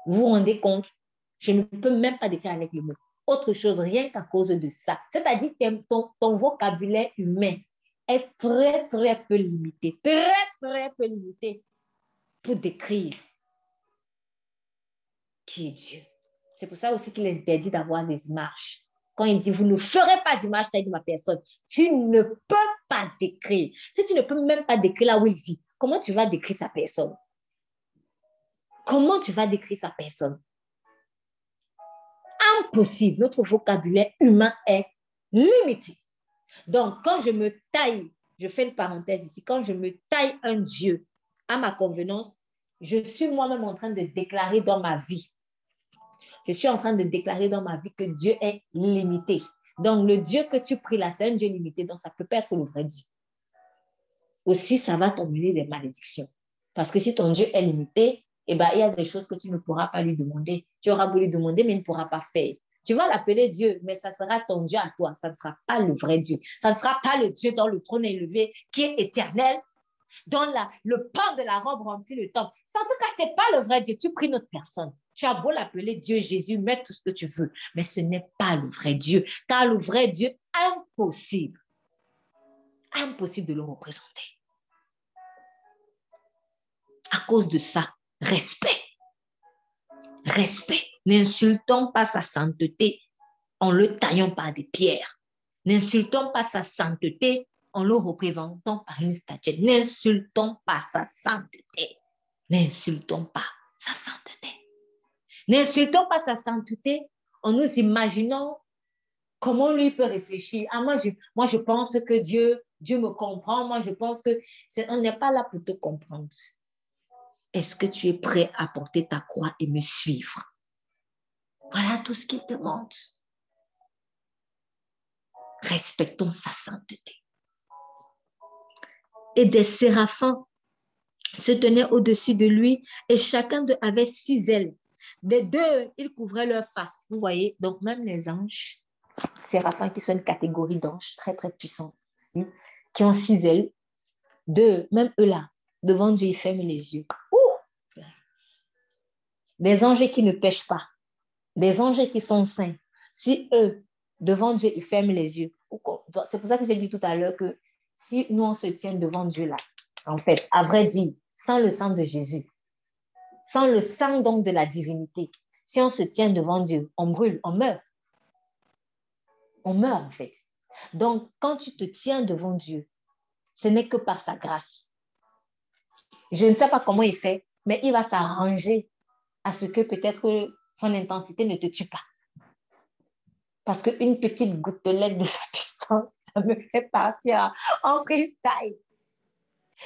Vous vous rendez compte? Je ne peux même pas décrire avec les mots autre chose rien qu'à cause de ça. C'est-à-dire que ton, vocabulaire humain est très, très peu limité, très, très peu limité pour décrire qui est Dieu. C'est pour ça aussi qu'il interdit d'avoir des images. Quand il dit, vous ne ferez pas d'image taille de ma personne, tu ne peux pas décrire. Si tu ne peux même pas décrire là où il vit, comment tu vas décrire sa personne? Comment tu vas décrire sa personne? impossible. Notre vocabulaire humain est limité. Donc, quand je me taille, je fais une parenthèse ici, quand je me taille un Dieu à ma convenance, je suis moi-même en train de déclarer dans ma vie. Je suis en train de déclarer dans ma vie que Dieu est limité. Donc, le Dieu que tu pries là, c'est un Dieu limité, donc ça peut pas être le vrai Dieu. Aussi, ça va t'emmener des malédictions. Parce que si ton Dieu est limité, eh ben, il y a des choses que tu ne pourras pas lui demander. Tu auras voulu demander, mais il ne pourra pas faire. Tu vas l'appeler Dieu, mais ça sera ton Dieu à toi. Ça ne sera pas le vrai Dieu. Ça ne sera pas le Dieu dans le trône élevé qui est éternel, dans le pain de la robe remplit le temps. Ça, en tout cas, ce n'est pas le vrai Dieu. Tu pries notre personne. Tu as beau l'appeler Dieu Jésus, mets tout ce que tu veux, mais ce n'est pas le vrai Dieu. Car le vrai Dieu, impossible. Impossible de le représenter. À cause de ça, Respect. Respect. N'insultons pas sa sainteté en le taillant par des pierres. N'insultons pas sa sainteté en le représentant par une statue. N'insultons pas sa sainteté. N'insultons pas sa sainteté. N'insultons pas sa sainteté en nous imaginant comment lui peut réfléchir. Ah, moi, je, pense que Dieu, Dieu me comprend. Moi, je pense que on n'est pas là pour te comprendre. Est-ce que tu es prêt à porter ta croix et me suivre? Voilà tout ce qu'il demande. Respectons sa sainteté. Et des séraphins se tenaient au-dessus de lui et chacun d'eux avait six ailes. Des deux, ils couvraient leur face. Vous voyez, donc même les anges, séraphins qui sont une catégorie d'anges très très puissants, qui ont six ailes, deux, même eux là, devant Dieu, ils ferment les yeux. des anges qui ne pêchent pas, des anges qui sont saints, si eux, devant Dieu, ils ferment les yeux, c'est pour ça que j'ai dit tout à l'heure que si nous, on se tient devant Dieu là, en fait, à vrai dire, sans le sang de Jésus, sans le sang donc de la divinité, si on se tient devant Dieu, on brûle, on meurt. On meurt en fait. Donc, quand tu te tiens devant Dieu, ce n'est que par sa grâce. Je ne sais pas comment il fait, mais il va s'arranger à ce que peut-être son intensité ne te tue pas. Parce qu'une petite gouttelette de sa *laughs* puissance, ça me fait partir en freestyle.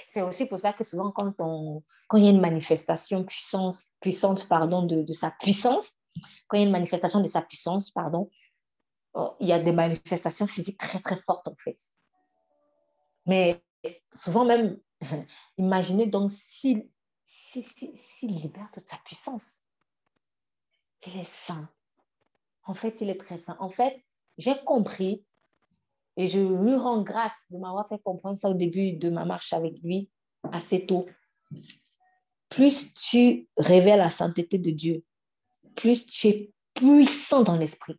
C'est aussi pour ça que souvent, quand, on, quand il y a une manifestation puissance, puissante pardon, de, de, sa puissance, quand il y a une manifestation de sa puissance, pardon, oh, il y a des manifestations physiques très, très fortes, en fait. Mais souvent même, *laughs* imaginez donc s'il si, si, si libère toute sa puissance. Il est saint. En fait, il est très saint. En fait, j'ai compris et je lui rends grâce de m'avoir fait comprendre ça au début de ma marche avec lui, assez tôt. Plus tu révèles la sainteté de Dieu, plus tu es puissant dans l'esprit.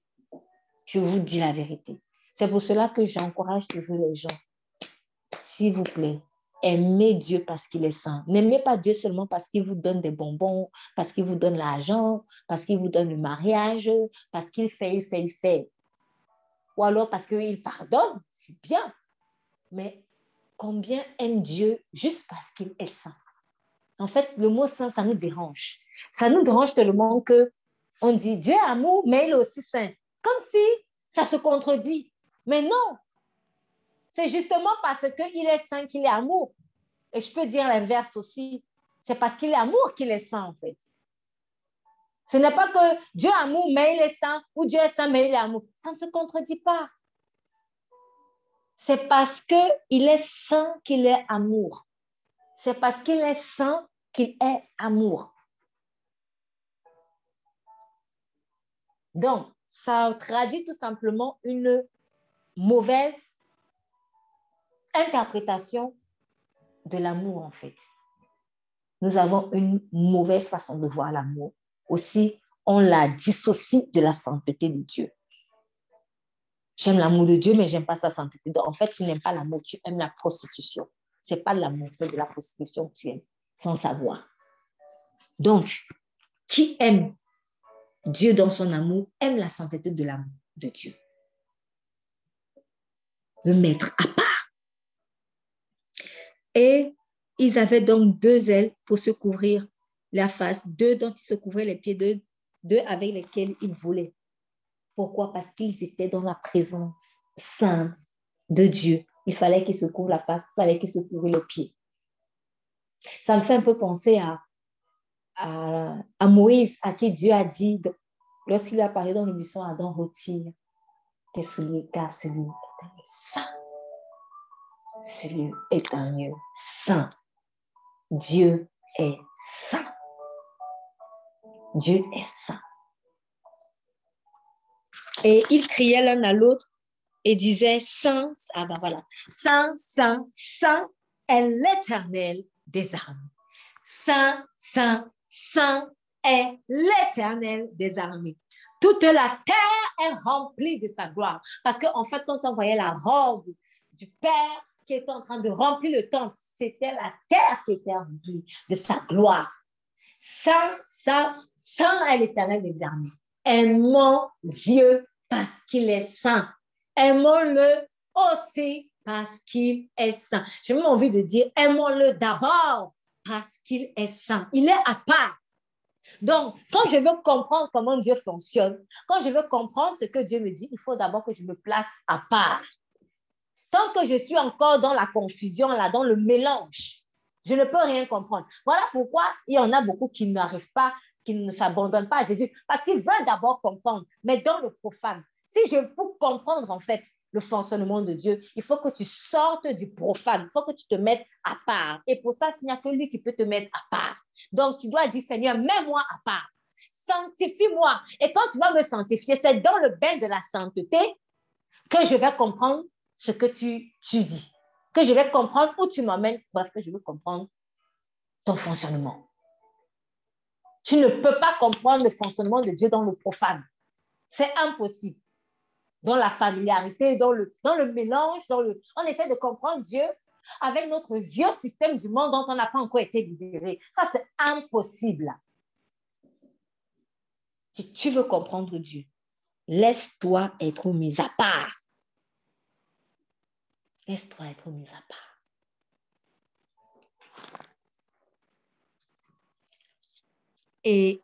Je vous dis la vérité. C'est pour cela que j'encourage toujours les gens. S'il vous plaît, aimez Dieu parce qu'il est saint. N'aimez pas Dieu seulement parce qu'il vous donne des bonbons, parce qu'il vous donne l'argent, parce qu'il vous donne le mariage, parce qu'il fait, il fait, il fait ou alors parce qu'il pardonne, c'est bien. Mais combien aime Dieu juste parce qu'il est saint? En fait, le mot saint, ça nous dérange. Ça nous dérange tellement que on dit Dieu est amour, mais il est aussi saint. Comme si ça se contredit. Mais non, c'est justement parce qu'il est saint qu'il est amour. Et je peux dire l'inverse aussi. C'est parce qu'il est amour qu'il est saint, en fait. Ce n'est pas que Dieu est amour, mais il est saint, ou Dieu est saint, mais il est amour. Ça ne se contredit pas. C'est parce qu'il est saint qu'il est amour. C'est parce qu'il est saint qu'il est amour. Donc, ça traduit tout simplement une mauvaise interprétation de l'amour, en fait. Nous avons une mauvaise façon de voir l'amour aussi, on la dissocie de la sainteté de Dieu. J'aime l'amour de Dieu, mais j'aime pas sa sainteté. en fait, tu n'aimes pas l'amour, tu aimes la prostitution. C'est pas l'amour, c'est de la prostitution que tu aimes, sans savoir. Donc, qui aime Dieu dans son amour, aime la sainteté de l'amour de Dieu. Le mettre à part. Et ils avaient donc deux ailes pour se couvrir la face, deux dont ils se couvraient les pieds, deux, avec lesquels ils volaient. Pourquoi? Parce qu'ils étaient dans la présence sainte de Dieu. Il fallait qu'ils se couvrent la face, il fallait qu'ils se couvrent les pieds. Ça me fait un peu penser à, Moïse, à qui Dieu a dit, lorsqu'il a parlé dans le buisson, Adam retire tes souliers, car celui est un lieu saint. Celui est un lieu saint. Dieu est saint. Dieu est saint. Et ils criaient l'un à l'autre et disaient, Saint, ah ben Saint, Saint, Saint est l'éternel des armées. Saint, Saint, Saint est l'éternel des armées. Toute la terre est remplie de sa gloire. Parce qu'en fait, quand on voyait la robe du Père qui était en train de remplir le temple, c'était la terre qui était remplie de sa gloire. Saint, saint, saint est l'éternel des armées. Aimons Dieu parce qu'il est saint. Aimons-le aussi parce qu'il est saint. J'ai même envie de dire, aimons-le d'abord parce qu'il est saint. Il est à part. Donc, quand je veux comprendre comment Dieu fonctionne, quand je veux comprendre ce que Dieu me dit, il faut d'abord que je me place à part. Tant que je suis encore dans la confusion, là, dans le mélange, je ne peux rien comprendre. Voilà pourquoi il y en a beaucoup qui n'arrivent pas, qui ne s'abandonnent pas à Jésus, parce qu'ils veulent d'abord comprendre, mais dans le profane. Si je veux comprendre en fait le fonctionnement de Dieu, il faut que tu sortes du profane, il faut que tu te mettes à part. Et pour ça, il n'y a que lui qui peut te mettre à part. Donc, tu dois dire, Seigneur, mets-moi à part. Sanctifie-moi. Et quand tu vas me sanctifier, c'est dans le bain de la sainteté que je vais comprendre ce que tu, tu dis que je vais comprendre où tu m'emmènes, bref, que je veux comprendre ton fonctionnement. Tu ne peux pas comprendre le fonctionnement de Dieu dans le profane. C'est impossible. Dans la familiarité, dans le, dans le mélange, dans le, on essaie de comprendre Dieu avec notre vieux système du monde dont on n'a pas encore été libéré. Ça, c'est impossible. Si tu veux comprendre Dieu, laisse-toi être mis à part. Laisse-toi être mis à part. Et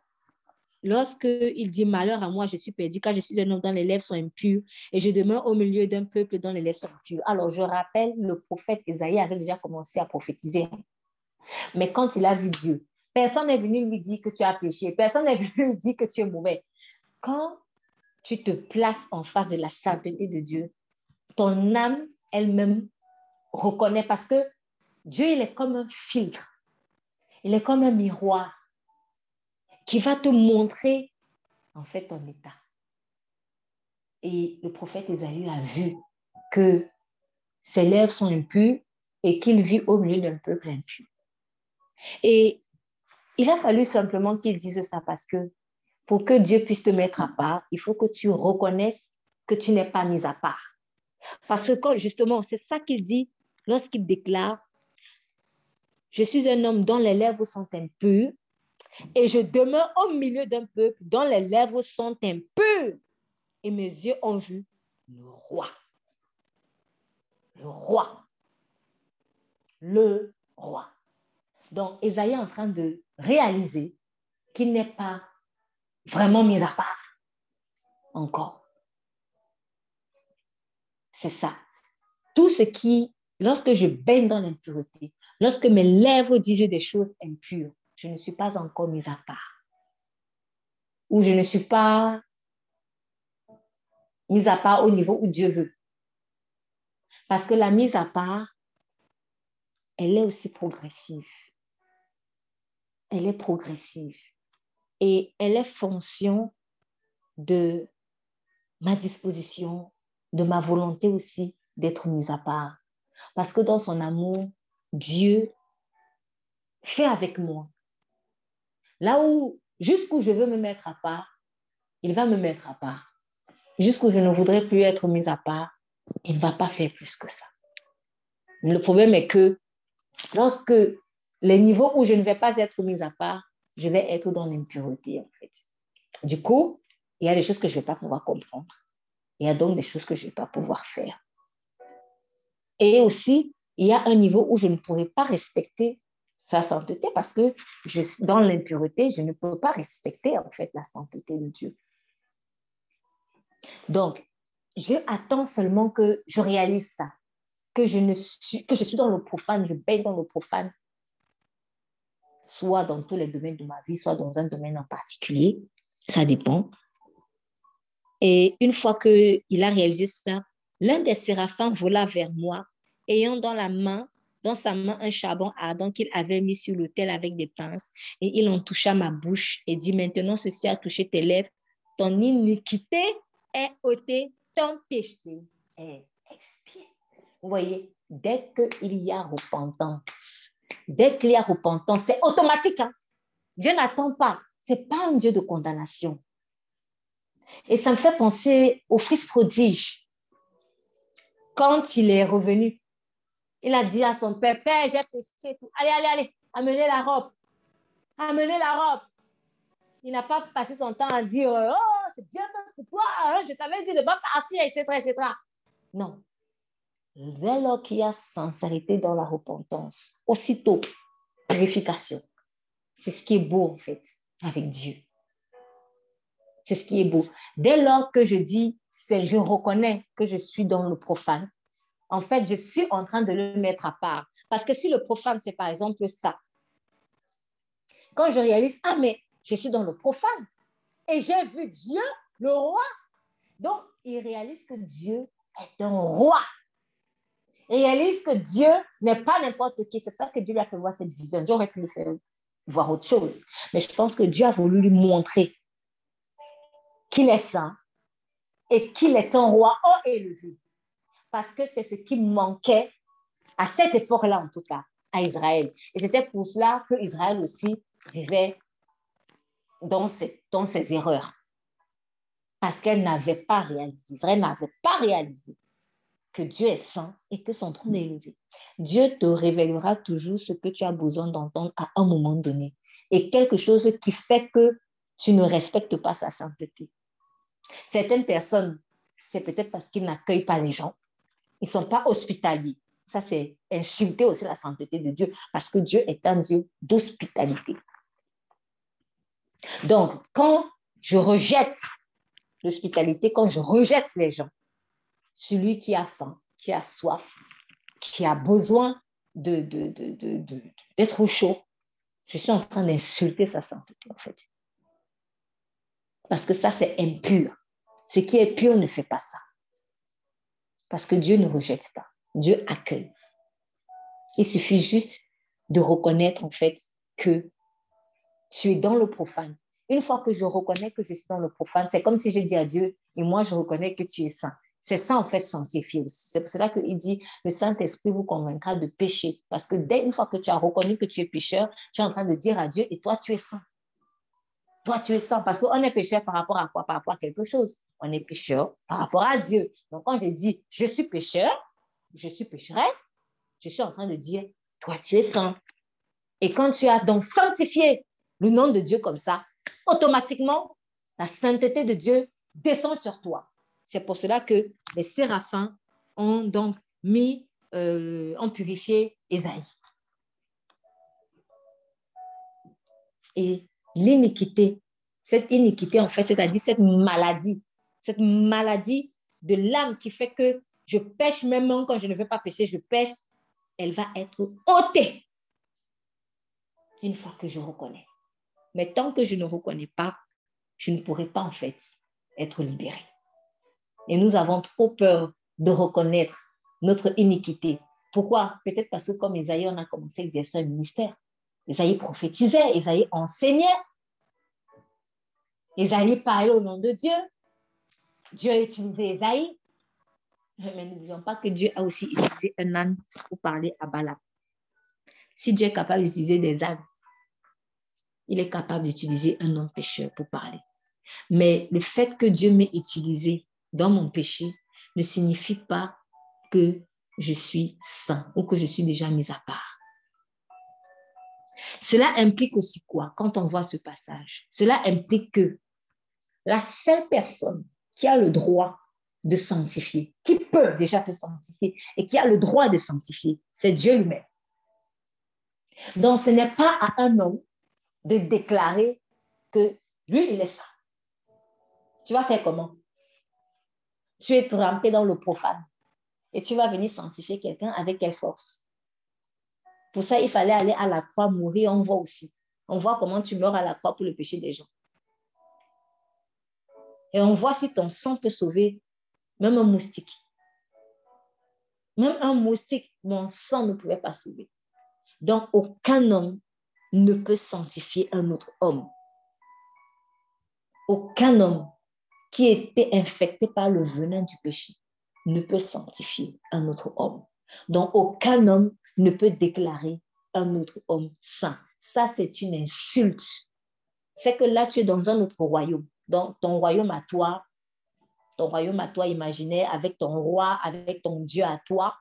lorsque il dit malheur à moi, je suis perdu, car je suis un homme dont les lèvres sont impures et je demeure au milieu d'un peuple dont les lèvres sont impures. Alors, je rappelle, le prophète Isaïe avait déjà commencé à prophétiser. Mais quand il a vu Dieu, personne n'est venu lui dire que tu as péché, personne n'est *laughs* venu lui dire que tu es mauvais. Quand tu te places en face de la sainteté de Dieu, ton âme elle-même reconnaît parce que Dieu, il est comme un filtre, il est comme un miroir qui va te montrer en fait ton état. Et le prophète Esaü a vu que ses lèvres sont impures et qu'il vit au milieu d'un peuple impur. Et il a fallu simplement qu'il dise ça parce que pour que Dieu puisse te mettre à part, il faut que tu reconnaisses que tu n'es pas mis à part. Parce que justement, c'est ça qu'il dit lorsqu'il déclare, je suis un homme dont les lèvres sont impures et je demeure au milieu d'un peuple dont les lèvres sont impures. Et mes yeux ont vu le roi. Le roi. Le roi. Donc, Esaïe est en train de réaliser qu'il n'est pas vraiment mis à part encore. C'est ça. Tout ce qui, lorsque je baigne dans l'impureté, lorsque mes lèvres disent des choses impures, je ne suis pas encore mise à part. Ou je ne suis pas mise à part au niveau où Dieu veut. Parce que la mise à part, elle est aussi progressive. Elle est progressive. Et elle est fonction de ma disposition, de ma volonté aussi d'être mise à part. Parce que dans son amour, Dieu fait avec moi Là où, jusqu'où je veux me mettre à part, il va me mettre à part. Jusqu'où je ne voudrais plus être mise à part, il ne va pas faire plus que ça. Le problème est que lorsque les niveaux où je ne vais pas être mise à part, je vais être dans l'impureté, en fait. Du coup, il y a des choses que je ne vais pas pouvoir comprendre. Il y a donc des choses que je ne vais pas pouvoir faire. Et aussi, il y a un niveau où je ne pourrai pas respecter sa sainteté parce que dans l'impureté, je ne peux pas respecter en fait la sainteté de Dieu. Donc, je attends seulement que je réalise ça, que je, ne suis, que je suis dans le profane, je baigne dans le profane, soit dans tous les domaines de ma vie, soit dans un domaine en particulier, ça dépend. Et une fois qu'il a réalisé ça, l'un des séraphins vola vers moi, ayant dans la main dans sa main un charbon ardent qu'il avait mis sur l'autel avec des pinces, et il en toucha ma bouche et dit, maintenant ceci a touché tes lèvres, ton iniquité est ôtée, ton péché est expié. Vous voyez, dès qu'il y a repentance, dès qu'il y a repentance, c'est automatique. Hein? Dieu n'attend pas. Ce n'est pas un Dieu de condamnation. Et ça me fait penser au fils prodige. Quand il est revenu il a dit à son père, Père, j'ai péché tout. Allez, allez, allez, amenez la robe. Amenez la robe. Il n'a pas passé son temps à dire, oh, c'est bien fait pour toi, hein, je t'avais dit de ne pas partir, etc., etc. Non. Dès lors qu'il y a sincérité dans la repentance, aussitôt, purification. C'est ce qui est beau, en fait, avec Dieu. C'est ce qui est beau. Dès lors que je dis, je reconnais que je suis dans le profane, en fait, je suis en train de le mettre à part. Parce que si le profane, c'est par exemple ça, quand je réalise, ah, mais je suis dans le profane et j'ai vu Dieu, le roi. Donc, il réalise que Dieu est un roi. Il réalise que Dieu n'est pas n'importe qui. C'est ça que Dieu lui a fait voir cette vision. J'aurais pu lui faire voir autre chose. Mais je pense que Dieu a voulu lui montrer qu'il est saint et qu'il est un roi haut élevé parce que c'est ce qui manquait à cette époque-là, en tout cas, à Israël. Et c'était pour cela que Israël aussi vivait dans ses, erreurs. Parce qu'elle n'avait pas réalisé, elle n'avait pas réalisé que Dieu est saint et que son trône est élevé. Dieu te révélera toujours ce que tu as besoin d'entendre à un moment donné et quelque chose qui fait que tu ne respectes pas sa sainteté. Certaines personnes, c'est peut-être parce qu'ils n'accueillent pas les gens. Ils ne sont pas hospitaliers. Ça, c'est insulter aussi la sainteté de Dieu parce que Dieu est un Dieu d'hospitalité. Donc, quand je rejette l'hospitalité, quand je rejette les gens, celui qui a faim, qui a soif, qui a besoin d'être de, de, chaud, je suis en train d'insulter sa sainteté, en fait. Parce que ça, c'est impur. Ce qui est pur ne fait pas ça. Parce que Dieu ne rejette pas. Dieu accueille. Il suffit juste de reconnaître, en fait, que tu es dans le profane. Une fois que je reconnais que je suis dans le profane, c'est comme si je dis à Dieu, et moi, je reconnais que tu es saint. C'est ça, en fait, sanctifier aussi. C'est pour cela qu'il dit, le Saint-Esprit vous convaincra de pécher. Parce que dès une fois que tu as reconnu que tu es pécheur, tu es en train de dire à Dieu, et toi, tu es saint. Toi, tu es saint. Parce qu'on est pécheur par rapport à quoi? Par rapport à quelque chose. On est pécheur par rapport à Dieu. Donc, quand je dis, je suis pécheur, je suis pécheresse, je suis en train de dire, toi, tu es saint. Et quand tu as donc sanctifié le nom de Dieu comme ça, automatiquement, la sainteté de Dieu descend sur toi. C'est pour cela que les séraphins ont donc mis, euh, ont purifié Esaïe. Et l'iniquité, cette iniquité, en fait, c'est-à-dire cette maladie, cette maladie de l'âme qui fait que je pêche même quand je ne veux pas pêcher, je pêche, elle va être ôtée une fois que je reconnais. Mais tant que je ne reconnais pas, je ne pourrai pas en fait être libéré. Et nous avons trop peur de reconnaître notre iniquité. Pourquoi? Peut-être parce que comme Isaïe, on a commencé à exercer un ministère. Isaïe prophétisait, Isaïe enseignait. Isaïe parlait au nom de Dieu. Dieu a utilisé Isaïe. Mais n'oublions pas que Dieu a aussi utilisé un âne pour parler à Balaam. Si Dieu est capable d'utiliser des ânes, il est capable d'utiliser un homme pécheur pour parler. Mais le fait que Dieu m'ait utilisé dans mon péché ne signifie pas que je suis saint ou que je suis déjà mis à part. Cela implique aussi quoi? Quand on voit ce passage Cela implique que la seule personne qui a le droit de sanctifier, qui peut déjà te sanctifier et qui a le droit de sanctifier, c'est Dieu lui-même. Donc ce n'est pas à un homme de déclarer que lui, il est saint. Tu vas faire comment? Tu es trempé dans le profane. Et tu vas venir sanctifier quelqu'un avec quelle force? Pour ça, il fallait aller à la croix mourir. On voit aussi. On voit comment tu meurs à la croix pour le péché des gens. Et on voit si ton sang peut sauver même un moustique. Même un moustique, mon sang ne pouvait pas sauver. Donc, aucun homme ne peut sanctifier un autre homme. Aucun homme qui était infecté par le venin du péché ne peut sanctifier un autre homme. Donc, aucun homme ne peut déclarer un autre homme saint. Ça, c'est une insulte. C'est que là, tu es dans un autre royaume. Donc, ton royaume à toi, ton royaume à toi imaginaire, avec ton roi, avec ton Dieu à toi,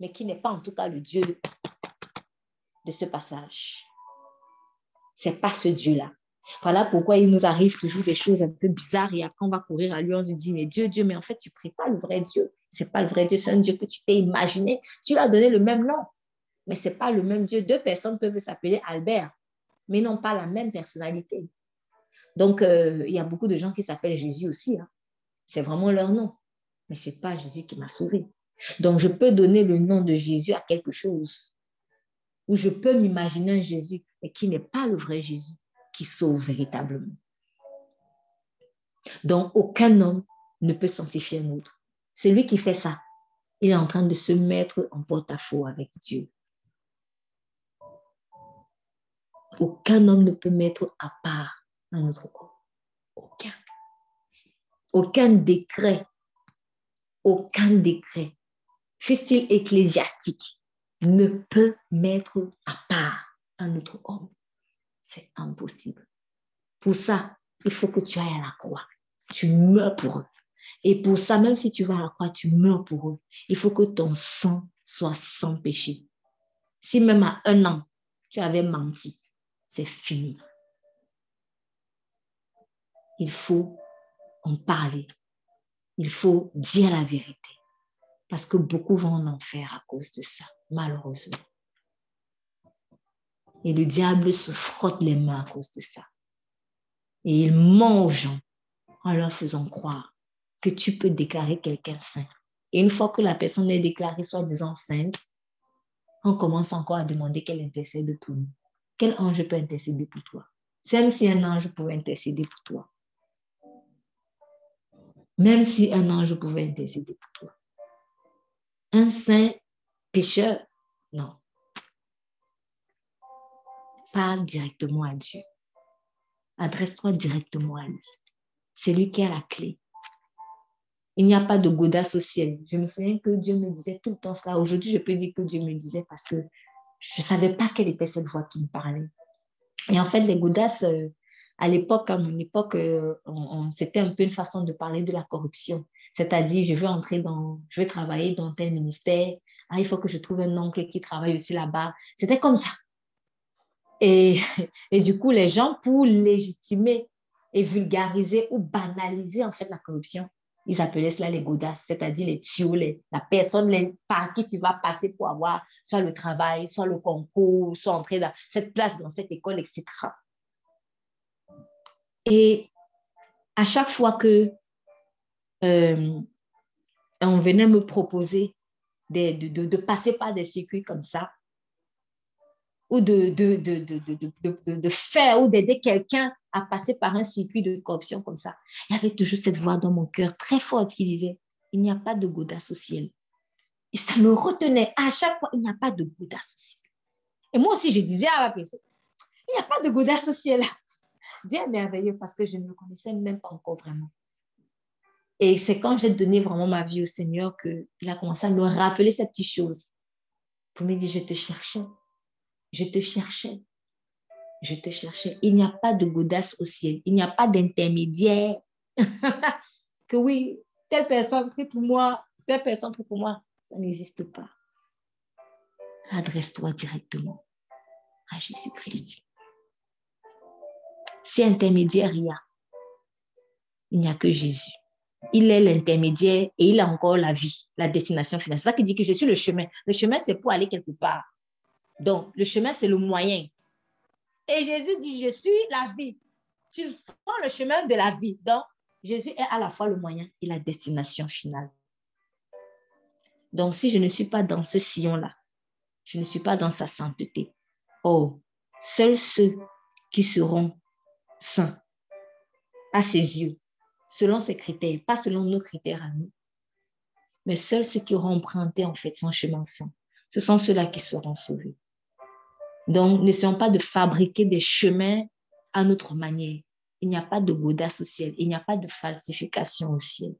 mais qui n'est pas en tout cas le Dieu de ce passage. C'est pas ce Dieu-là. Voilà pourquoi il nous arrive toujours des choses un peu bizarres et après on va courir à lui, on se dit, mais Dieu, Dieu, mais en fait, tu ne pries pas le vrai Dieu. Ce n'est pas le vrai Dieu, c'est un Dieu que tu t'es imaginé. Tu lui as donné le même nom, mais ce n'est pas le même Dieu. Deux personnes peuvent s'appeler Albert, mais n'ont pas la même personnalité. Donc, euh, il y a beaucoup de gens qui s'appellent Jésus aussi. Hein. C'est vraiment leur nom, mais ce n'est pas Jésus qui m'a sauvé. Donc, je peux donner le nom de Jésus à quelque chose, ou je peux m'imaginer un Jésus, mais qui n'est pas le vrai Jésus qui sauve véritablement. Donc, aucun homme ne peut sanctifier un autre. Celui qui fait ça, il est en train de se mettre en porte-à-faux avec Dieu. Aucun homme ne peut mettre à part un autre corps. Aucun. Aucun décret, aucun décret, fût-il ecclésiastique, ne peut mettre à part un autre homme c'est impossible. Pour ça, il faut que tu ailles à la croix. Tu meurs pour eux. Et pour ça, même si tu vas à la croix, tu meurs pour eux. Il faut que ton sang soit sans péché. Si même à un an, tu avais menti, c'est fini. Il faut en parler. Il faut dire la vérité. Parce que beaucoup vont en enfer à cause de ça, malheureusement. Et le diable se frotte les mains à cause de ça. Et il ment aux gens en leur faisant croire que tu peux déclarer quelqu'un saint. Et une fois que la personne est déclarée soi-disant sainte, on commence encore à demander qu'elle intercède pour nous. Quel ange peut intercéder pour toi? Même si un ange pouvait intercéder pour toi. Même si un ange pouvait intercéder pour toi. Un saint pécheur, non. Parle directement à Dieu. Adresse-toi directement à lui. C'est lui qui a la clé. Il n'y a pas de godasse au ciel. Je me souviens que Dieu me disait tout le temps ça. Aujourd'hui, je peux dire que Dieu me disait parce que je ne savais pas quelle était cette voix qui me parlait. Et en fait, les godasses, euh, à l'époque, à mon époque, euh, c'était un peu une façon de parler de la corruption. C'est-à-dire, je veux entrer dans, je veux travailler dans tel ministère. Ah, il faut que je trouve un oncle qui travaille aussi là-bas. C'était comme ça. Et, *laughs* du coup, les gens, pour légitimer et vulgariser ou banaliser en fait la corruption, ils appelaient cela les godasses, c'est-à-dire les tuyaux, la personne par qui tu vas passer pour avoir soit le travail, soit le concours, soit entrer dans cette place, dans cette école, etc. Et à chaque fois que euh, on venait me proposer de, de, de, passer par des circuits comme ça, ou de, de, faire ou d'aider quelqu'un à passer par un circuit de corruption comme ça. Il y avait toujours cette voix dans mon cœur très forte qui disait, il n'y a pas de godasse au ciel. Et ça me retenait à chaque fois, il n'y a pas de godasse au ciel. Et moi aussi, je disais à la personne, il n'y a pas de godasse au ciel. Dieu est merveilleux parce que je ne me connaissais même pas encore vraiment. Et c'est quand j'ai donné vraiment ma vie au Seigneur qu'il a commencé à me rappeler ces petites choses. Pour me dire, je te cherchais. Je te cherchais. Je te cherchais. Il n'y a pas de godasse au ciel. Il n'y a pas d'intermédiaire. *laughs* que oui, telle personne prie pour moi, telle personne prie pour moi. Ça n'existe pas. Adresse-toi directement à Jésus-Christ. Si intermédiaire il y a, il n'y a que Jésus. Il est l'intermédiaire et il a encore la vie, la destination finale. C'est ça qui dit que je suis le chemin. Le chemin, c'est pour aller quelque part. Donc, le chemin, c'est le moyen. Et Jésus dit, je suis la vie. Tu prends le chemin de la vie. Donc, Jésus est à la fois le moyen et la destination finale. Donc, si je ne suis pas dans ce sillon-là, je ne suis pas dans sa sainteté. Oh, seuls ceux qui seront saints à ses yeux, selon ses critères, pas selon nos critères à nous, mais seuls ceux qui auront emprunté en fait son chemin saint, ce sont ceux-là qui seront sauvés. Donc, n'essayons pas de fabriquer des chemins à notre manière. Il n'y a pas de godasse au ciel. Il n'y a pas de falsification au ciel.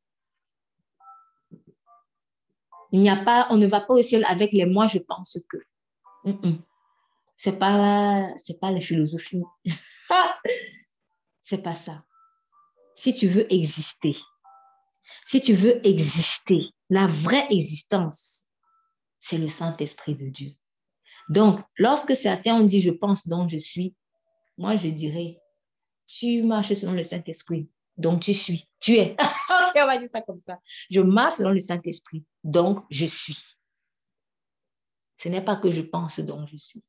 Il n'y a pas, on ne va pas au ciel avec les moi, je pense que. C'est pas, c'est pas la philosophie. *laughs* c'est pas ça. Si tu veux exister, si tu veux exister, la vraie existence, c'est le Saint-Esprit de Dieu. Donc, lorsque certains ont dit je pense donc je suis, moi je dirais tu marches selon le Saint-Esprit, donc tu suis, tu es. *laughs* ok, on va dire ça comme ça. Je marche selon le Saint-Esprit, donc je suis. Ce n'est pas que je pense donc je suis.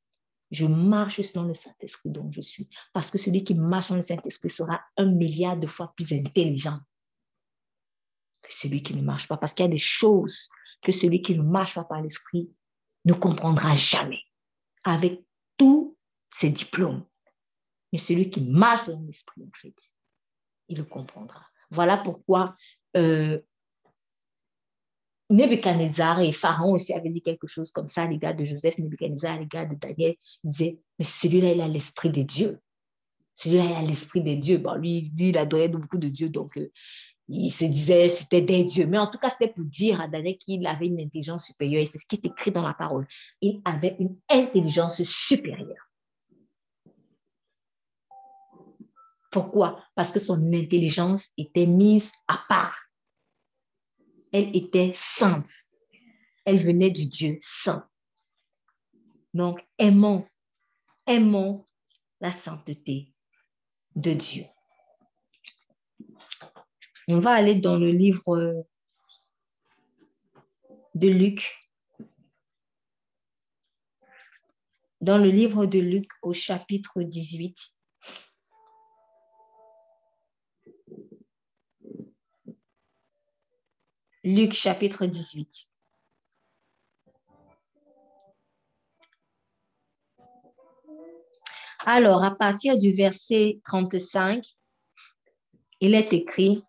Je marche selon le Saint-Esprit donc je suis. Parce que celui qui marche selon le Saint-Esprit sera un milliard de fois plus intelligent que celui qui ne marche pas. Parce qu'il y a des choses que celui qui ne marche pas par l'Esprit ne comprendra jamais avec tous ses diplômes. Mais celui qui marche dans l'esprit, en fait, il le comprendra. Voilà pourquoi euh, Nebuchadnezzar et Pharaon aussi avaient dit quelque chose comme ça, les gars de Joseph, Nebuchadnezzar, les gars de Daniel, disaient, mais celui-là, il a l'esprit des dieux. Celui-là, il a l'esprit des dieux. Bon, lui, il adorait beaucoup de dieux, donc euh, il se disait c'était des dieux. Mais en tout cas, c'était pour dire à Daniel qu'il avait une intelligence supérieure. Et c'est ce qui est écrit dans la parole. Il avait une intelligence supérieure. Pourquoi? Parce que son intelligence était mise à part. Elle était sainte. Elle venait du Dieu saint. Donc, aimons, aimons la sainteté de Dieu. On va aller dans le livre de Luc. Dans le livre de Luc au chapitre 18. Luc chapitre 18. Alors, à partir du verset 35, il est écrit,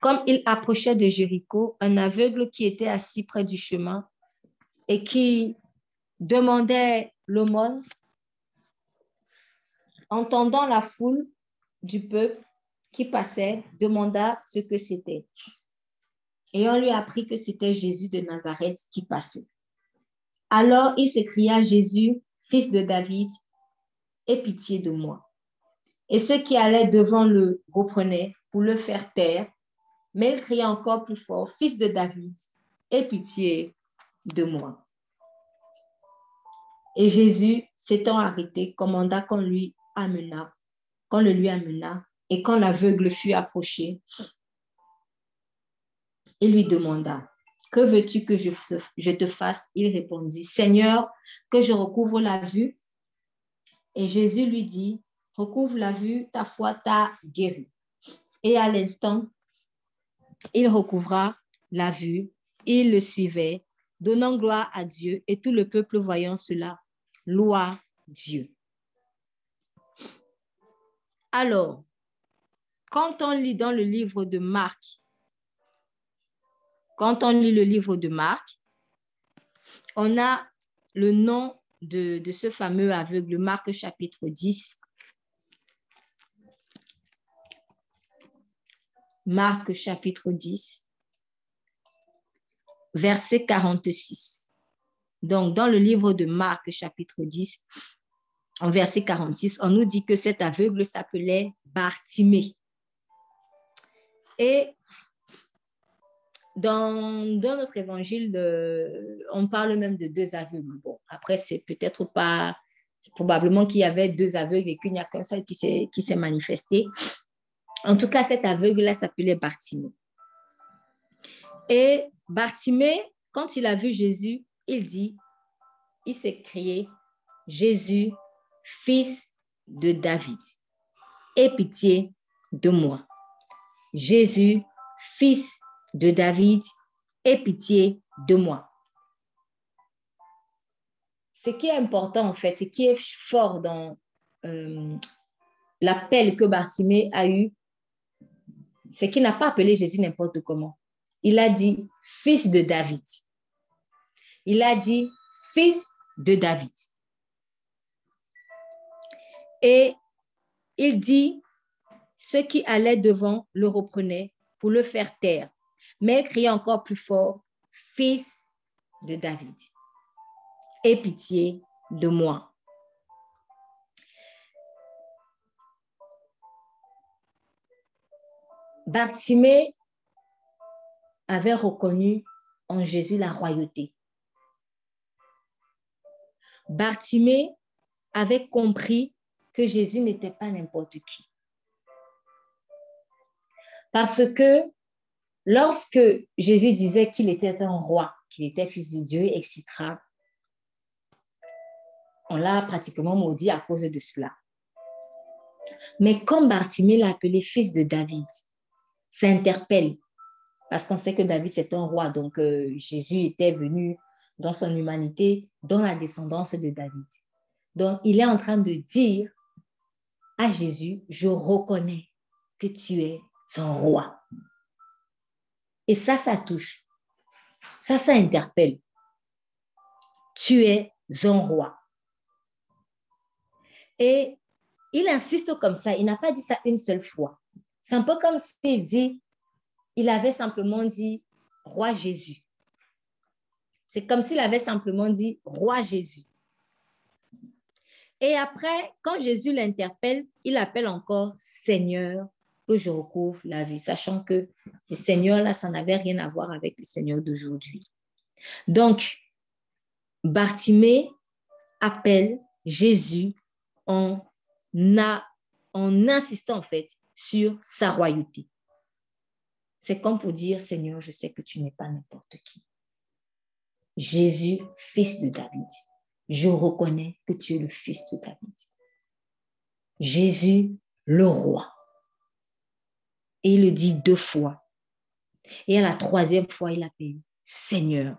Comme il approchait de Jéricho, un aveugle qui était assis près du chemin et qui demandait l'aumône, entendant la foule du peuple qui passait, demanda ce que c'était. Et on lui apprit que c'était Jésus de Nazareth qui passait. Alors il s'écria, Jésus, fils de David, aie pitié de moi. Et ceux qui allaient devant le reprenaient pour le faire taire, mais il cria encore plus fort, Fils de David, aie pitié de moi. Et Jésus, s'étant arrêté, commanda qu'on lui amena, qu'on le lui amena, et quand l'aveugle fut approché, il lui demanda, Que veux-tu que je, je te fasse? Il répondit, Seigneur, que je recouvre la vue. Et Jésus lui dit, recouvre la vue, ta foi t'a guéri. Et à l'instant, il recouvra la vue, il le suivait, donnant gloire à Dieu, et tout le peuple voyant cela, loua Dieu. Alors, quand on lit dans le livre de Marc, quand on lit le livre de Marc, on a le nom de, ce fameux aveugle, Marc chapitre 10. Marc chapitre 10, verset 46. Donc, dans le livre de Marc chapitre 10, en verset 46, on nous dit que cet aveugle s'appelait Bartimée. Et dans, notre évangile, on parle même de deux aveugles. Bon, après, c'est peut-être pas, probablement qu'il y avait deux aveugles et qu'il n'y a qu'un seul qui s'est manifesté. En tout cas, cet aveugle-là s'appelait Bartimée. Et Bartimée, quand il a vu Jésus, il dit, il s'est crié, Jésus, fils de David, aie pitié de moi. Jésus, fils de David, aie pitié de moi. Ce qui est important, en fait, ce qui est fort dans euh, l'appel que Bartimée a eu, c'est qu'il n'a pas appelé Jésus n'importe comment. Il a dit fils de David. Il a dit fils de David. Et il dit, ceux qui allaient devant le reprenaient pour le faire taire. Mais criait encore plus fort, Fils de David, aie pitié de moi. Bartimée avait reconnu en Jésus la royauté. Bartimée avait compris que Jésus n'était pas n'importe qui. Parce que Lorsque Jésus disait qu'il était un roi, qu'il était fils de Dieu, etc., on l'a pratiquement maudit à cause de cela. Mais comme Bartimée l'a appelé fils de David, ça interpelle parce qu'on sait que David c'est un roi, donc euh, Jésus était venu dans son humanité, dans la descendance de David. Donc il est en train de dire à Jésus, je reconnais que tu es son roi. Et ça, ça touche. Ça, ça interpelle. Tu es un roi. Et il insiste comme ça. Il n'a pas dit ça une seule fois. C'est un peu comme s'il dit, il avait simplement dit roi Jésus. C'est comme s'il avait simplement dit roi Jésus. Et après, quand Jésus l'interpelle, il appelle encore Seigneur, je recouvre la vie, sachant que le Seigneur, là, ça n'avait rien à voir avec le Seigneur d'aujourd'hui. Donc, Bartimée appelle Jésus en, en insistant en fait sur sa royauté. C'est comme pour dire, Seigneur, je sais que tu n'es pas n'importe qui. Jésus, fils de David, je reconnais que tu es le fils de David. Jésus, le roi. Et il le dit deux fois. Et à la troisième fois, il appelle Seigneur.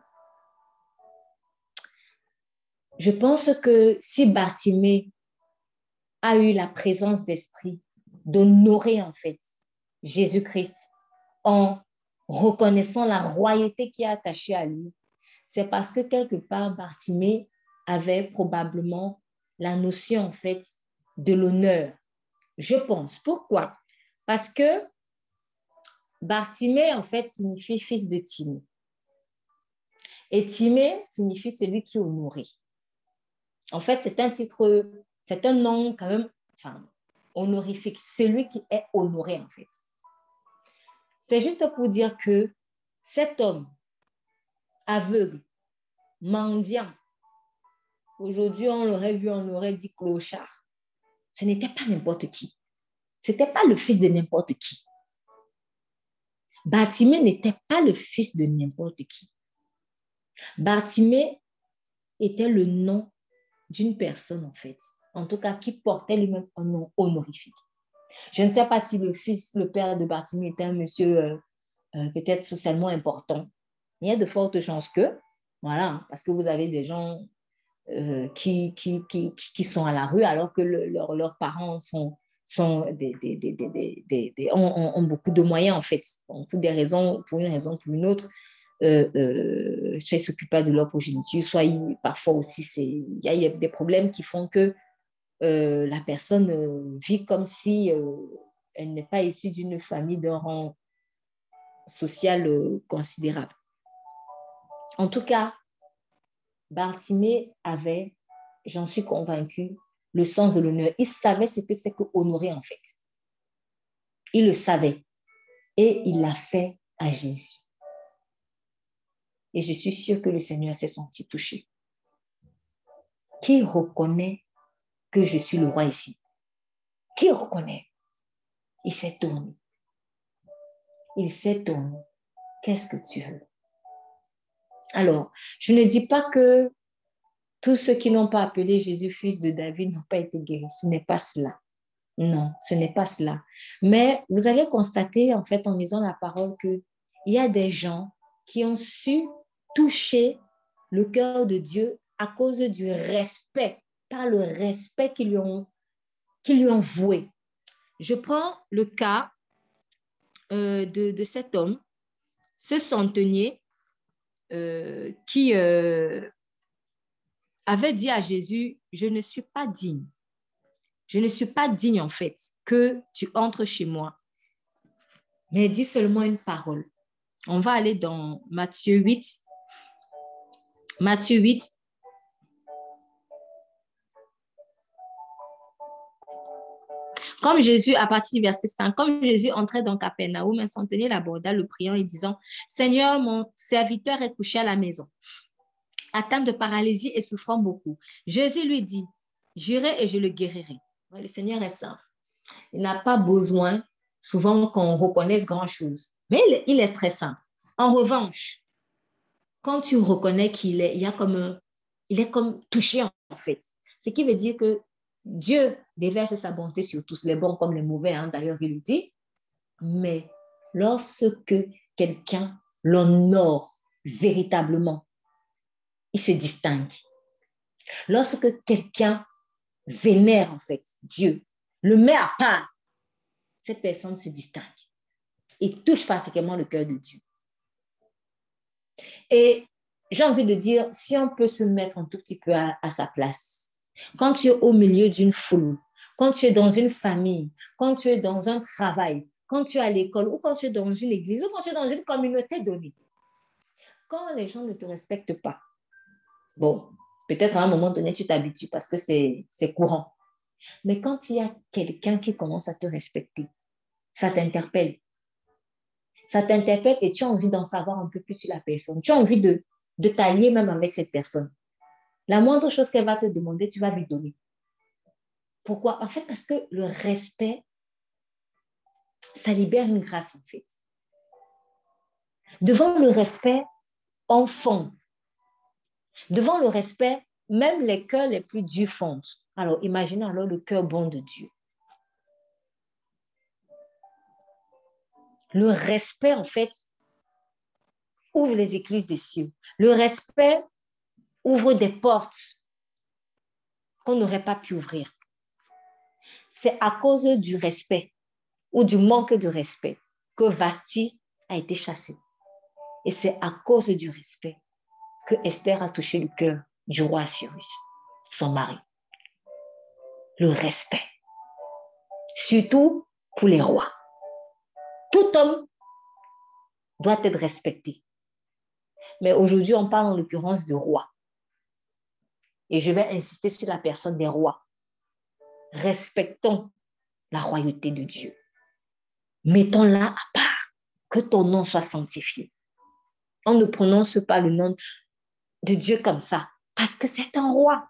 Je pense que si Bartimée a eu la présence d'esprit d'honorer en fait Jésus-Christ en reconnaissant la royauté qui est attachée à lui, c'est parce que quelque part Bartimée avait probablement la notion en fait de l'honneur. Je pense. Pourquoi? Parce que Bartimée en fait signifie fils de Timée. Et Timée signifie celui qui est honoré. En fait, c'est un titre, c'est un nom quand même enfin, honorifique, celui qui est honoré en fait. C'est juste pour dire que cet homme aveugle, mendiant, aujourd'hui on l'aurait vu, on aurait dit clochard. Ce n'était pas n'importe qui. Ce n'était pas le fils de n'importe qui. Bartimée n'était pas le fils de n'importe qui. Bartimée était le nom d'une personne, en fait. En tout cas, qui portait lui-même un nom honorifique. Je ne sais pas si le fils, le père de Bartimée était un monsieur euh, euh, peut-être socialement important. Il y a de fortes chances que, voilà, parce que vous avez des gens euh, qui, qui, qui, qui, sont à la rue alors que leurs parents sont, sont ont, beaucoup de moyens, en fait, pour des raisons, pour une raison ou pour une autre euh, euh, soit ils s'occupent pas de leur progéniture, soit parfois aussi il y, a des problèmes qui font que euh, la personne euh, vit comme si elle n'est pas issue d'une famille d'un rang social considérable. En tout cas, Bartimée avait, j'en suis convaincue, le sens de l'honneur. Il savait ce que c'est que honorer en fait. Il le savait et il l'a fait à Jésus. Et je suis sûre que le Seigneur s'est senti touché. Qui reconnaît que je suis le roi ici? Qui reconnaît? Il s'est tourné. Il s'est tourné. Qu'est-ce que tu veux? Alors, je ne dis pas que tous ceux qui n'ont pas appelé Jésus fils de David n'ont pas été guéris. Ce n'est pas cela. Non, ce n'est pas cela. Mais vous allez constater, en fait, en lisant la parole, qu'il y a des gens qui ont su toucher le cœur de Dieu à cause du respect, par le respect qu'ils lui ont, voué. Je prends le cas euh, de, cet homme, ce centenier euh, qui euh, avait dit à Jésus, je ne suis pas digne. Je ne suis pas digne en fait que tu entres chez moi. Mais dis seulement une parole. On va aller dans Matthieu 8, Matthieu 8. Comme Jésus, à partir du verset 5, comme Jésus entrait dans Capernaum, un centenier l'aborda, le priant et disant, Seigneur, mon serviteur est couché à la maison, atteint de paralysie et souffrant beaucoup. Jésus lui dit, j'irai et je le guérirai. Le Seigneur est saint. Il n'a pas besoin souvent qu'on reconnaisse grand-chose, mais il est très saint. En revanche, quand tu reconnais qu'il est, il y a comme il est comme touché en fait. Ce qui veut dire que Dieu déverse sa bonté sur tous, les bons comme les mauvais, hein, d'ailleurs il le dit. Mais lorsque quelqu'un l'honore véritablement, il se distingue. Lorsque quelqu'un vénère en fait Dieu, le met à part, cette personne se distingue et touche particulièrement le cœur de Dieu. Et j'ai envie de dire, si on peut se mettre un tout petit peu à, sa place, quand tu es au milieu d'une foule, quand tu es dans une famille, quand tu es dans un travail, quand tu es à l'école ou quand tu es dans une église ou quand tu es dans une communauté donnée, quand les gens ne te respectent pas, bon, Peut-être à un moment donné, tu t'habitues parce que c'est courant. Mais quand il y a quelqu'un qui commence à te respecter, ça t'interpelle. Ça t'interpelle et tu as envie d'en savoir un peu plus sur la personne. Tu as envie de, de t'allier même avec cette personne. La moindre chose qu'elle va te demander, tu vas lui donner. Pourquoi? En fait, parce que le respect, ça libère une grâce, en fait. Devant le respect, on fond. Devant le respect, même les cœurs les plus durs fondent. Alors, imaginez alors le cœur bon de Dieu. Le respect, en fait, ouvre les églises des cieux. Le respect ouvre des portes qu'on n'aurait pas pu ouvrir. C'est à cause du respect ou du manque de respect que Vasti a été chassé. Et c'est à cause du respect que Esther a touché le cœur du roi Cyrus, son mari. Le respect. Surtout pour les rois. Tout homme doit être respecté. Mais aujourd'hui, on parle en l'occurrence de roi. Et je vais insister sur la personne des rois. Respectons la royauté de Dieu. Mettons-la à part. Que ton nom soit sanctifié. On ne prononce pas le nom de Dieu comme ça, parce que c'est un roi.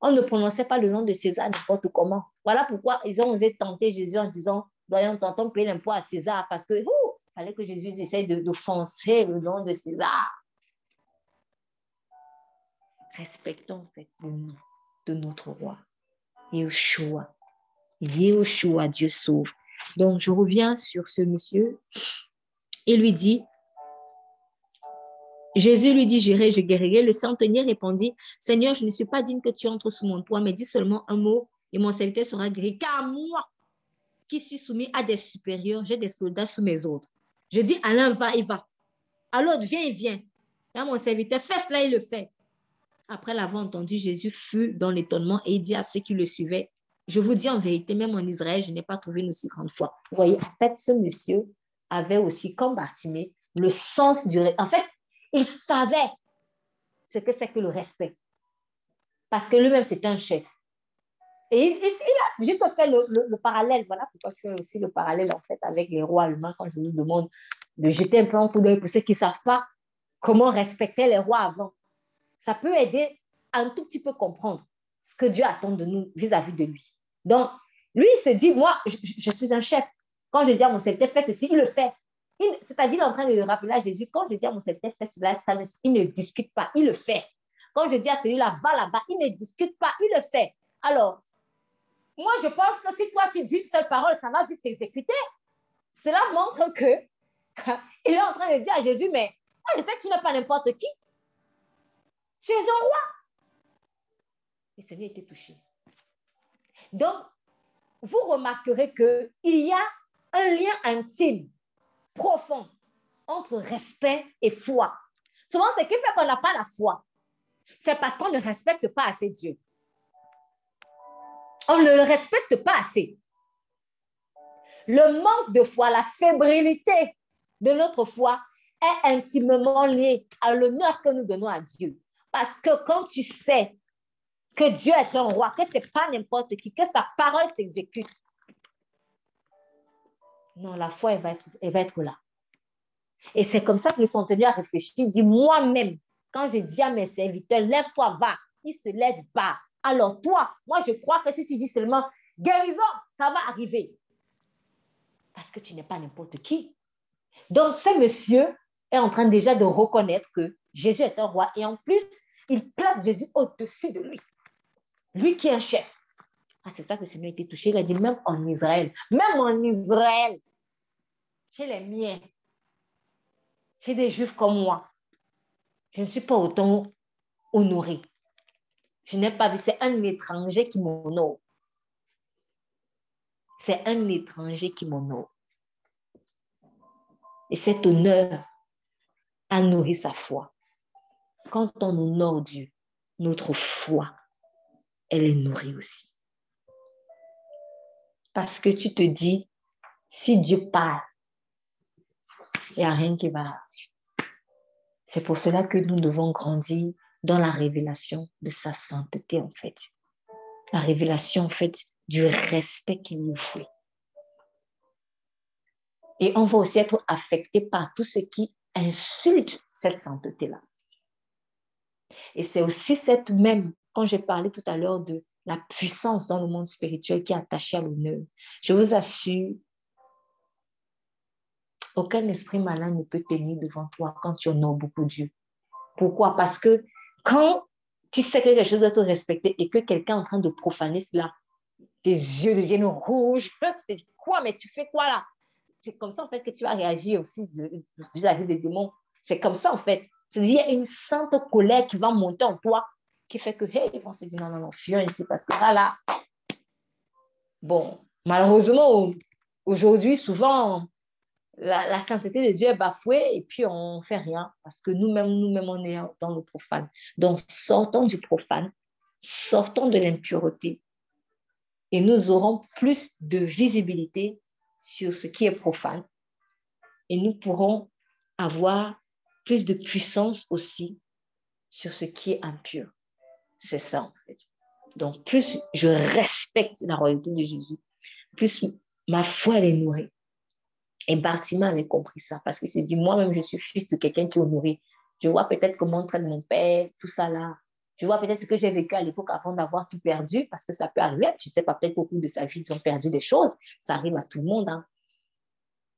On ne prononçait pas le nom de César n'importe comment. Voilà pourquoi ils ont osé tenter Jésus en disant, doyons tentons payer l'impôt à César, parce que, il fallait que Jésus essaye d'offenser le nom de César. Respectons en le nom de notre roi. Yeshua. Yeshua, Dieu sauve. Donc, je reviens sur ce monsieur et lui dit, Jésus lui dit, j'irai, je guérirai. Le centenier répondit, Seigneur, je ne suis pas digne que tu entres sous mon toit, mais dis seulement un mot et mon serviteur sera guéri. Car moi, qui suis soumis à des supérieurs, j'ai des soldats sous mes ordres. Je dis à l'un, va, il va. À l'autre, viens, il vient. Là, mon serviteur, fais cela, il le fait. Après l'avoir entendu, Jésus fut dans l'étonnement et dit à ceux qui le suivaient, je vous dis en vérité, même en Israël, je n'ai pas trouvé une aussi grande foi. Vous voyez, en fait, ce monsieur avait aussi, comme le sens du... En fait, il savait ce que c'est que le respect. Parce que lui-même, c'est un chef. Et il, a juste fait le, parallèle. Voilà pourquoi je fais aussi le parallèle, en fait, avec les rois allemands quand je vous demande de jeter un peu un coup d'œil pour ceux qui ne savent pas comment respecter les rois avant. Ça peut aider à un tout petit peu comprendre ce que Dieu attend de nous vis-à-vis de lui. Donc, lui, il se dit, moi, je, suis un chef. Quand je dis à mon serviteur, fais ceci, il le fait. C'est-à-dire, en train de rappeler à Jésus, quand je dis à mon serviteur, fais cela, il ne discute pas, il le fait. Quand je dis à celui-là, va là-bas, il ne discute pas, il le fait. Alors, moi, je pense que si toi, tu dis une seule parole, ça va vite s'exécuter. Cela montre que *laughs* il est en train de dire à Jésus, mais moi, je sais que tu n'es pas n'importe qui. Tu es un roi. Et Seigneur était touché. Donc, vous remarquerez qu'il y a un lien intime, profond, entre respect et foi. Souvent, ce qui fait qu'on n'a pas la foi, c'est parce qu'on ne respecte pas assez Dieu. On ne le respecte pas assez. Le manque de foi, la fébrilité de notre foi est intimement lié à l'honneur que nous donnons à Dieu. Parce que quand tu sais que Dieu est un roi, que ce n'est pas n'importe qui, que sa parole s'exécute. Non, la foi, elle va être, elle va être là. Et c'est comme ça que le centenier a réfléchi. Il dit, moi-même, quand je dis à mes serviteurs, lève-toi, va, ils ne se lèvent pas. Alors toi, moi, je crois que si tu dis seulement, guérison, ça va arriver. Parce que tu n'es pas n'importe qui. Donc, ce monsieur est en train déjà de reconnaître que Jésus est un roi. Et en plus, il place Jésus au-dessus de lui. Lui qui est un chef. Ah, c'est ça que le Seigneur a été touché. Il a dit, même en Israël, même en Israël, chez les miens, chez des juifs comme moi, je ne suis pas autant honoré. Je n'ai pas vu, c'est un étranger qui m'honore. C'est un étranger qui m'honore. Et cet honneur a nourri sa foi. Quand on honore Dieu, notre foi elle est nourrie aussi. Parce que tu te dis, si Dieu parle, il n'y a rien qui va. C'est pour cela que nous devons grandir dans la révélation de sa sainteté, en fait. La révélation, en fait, du respect qu'il nous fait. Et on va aussi être affecté par tout ce qui insulte cette sainteté-là. Et c'est aussi cette même, quand j'ai parlé tout à l'heure de la puissance dans le monde spirituel qui est attachée à l'honneur. Je vous assure, aucun esprit malin ne peut tenir devant toi quand tu honores beaucoup Dieu. Pourquoi? Parce que quand tu sais que quelque chose doit être respecté et que quelqu'un est en train de profaner cela, tes yeux deviennent rouges. *laughs* Tu te dis, quoi, mais tu fais quoi là? C'est comme ça en fait que tu vas réagir aussi vis-à-vis des démons. C'est comme ça en fait. C'est-à-dire, il y a une sainte colère qui va monter en toi qui fait que, hey, ils vont se dire, non, non, non, fuis ici parce que là, là. Bon, malheureusement, aujourd'hui, souvent, la, sainteté de Dieu est bafouée et puis on ne fait rien parce que nous-mêmes, nous-mêmes, on est dans le profane. Donc, sortons du profane, sortons de l'impureté et nous aurons plus de visibilité sur ce qui est profane et nous pourrons avoir plus de puissance aussi sur ce qui est impur. C'est ça, en fait. Donc, plus je respecte la royauté de Jésus, plus ma foi elle est nourrie. Et Bartima avait compris ça parce qu'il se dit, moi-même, je suis fils de quelqu'un qui est nourri. Je vois peut-être comment traite mon père, tout ça là. Je vois peut-être ce que j'ai vécu à l'époque avant d'avoir tout perdu, parce que ça peut arriver. Je ne sais pas, peut-être beaucoup de sa vie, ils ont perdu des choses. Ça arrive à tout le monde. Hein.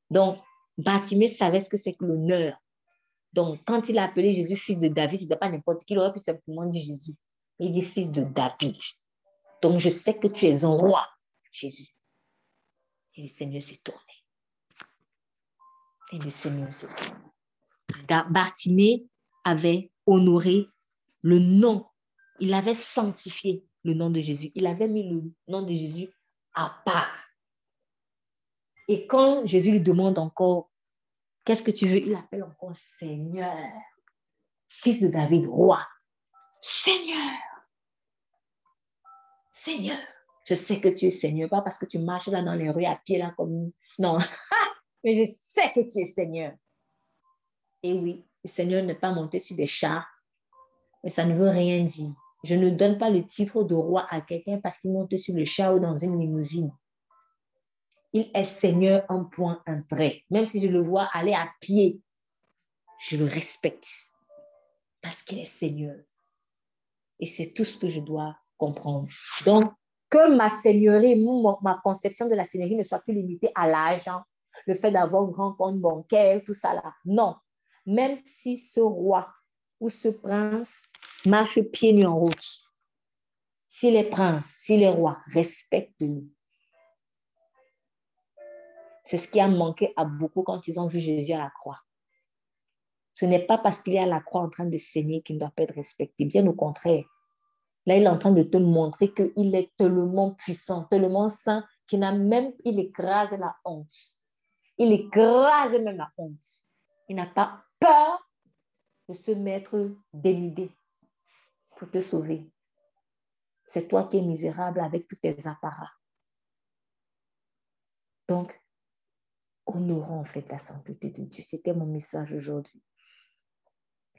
Donc, Bartimée savait ce que c'est que l'honneur. Donc, quand il a appelé Jésus fils de David, ce n'était pas n'importe qui, il aurait pu simplement dire Jésus. Il dit fils de David. Donc, je sais que tu es un roi, Jésus. Et le Seigneur s'est tourné. Et le Seigneur tourné. Bartimée avait honoré le nom. Il avait sanctifié le nom de Jésus. Il avait mis le nom de Jésus à part. Et quand Jésus lui demande encore, qu'est-ce que tu veux? Il appelle encore Seigneur, fils de David, roi. Seigneur, Seigneur, je sais que tu es Seigneur, pas parce que tu marches là dans les rues à pied là comme... Non, *laughs* mais je sais que tu es Seigneur. Et oui, le Seigneur n'est pas monté sur des chars, mais ça ne veut rien dire. Je ne donne pas le titre de roi à quelqu'un parce qu'il monte sur le char ou dans une limousine. Il est Seigneur un point, un trait. Même si je le vois aller à pied, je le respecte parce qu'il est Seigneur. Et c'est tout ce que je dois comprendre. Donc, que ma seigneurie, ma conception de la seigneurie ne soit plus limitée à l'argent, le fait d'avoir un grand compte bancaire, tout ça là. Non. Même si ce roi ou ce prince marche pieds nus en route, si les princes, si les rois respectent nous, c'est ce qui a manqué à beaucoup quand ils ont vu Jésus à la croix. Ce n'est pas parce qu'il est à la croix en train de saigner qu'il ne doit pas être respecté. Bien au contraire. Là, il est en train de te montrer qu'il est tellement puissant, tellement saint, qu'il n'a même, il écrase la honte. Il écrase même la honte. Il n'a pas peur de se mettre dénudé pour te sauver. C'est toi qui es misérable avec tous tes apparats. Donc, honorons en fait la sainteté de Dieu. C'était mon message aujourd'hui.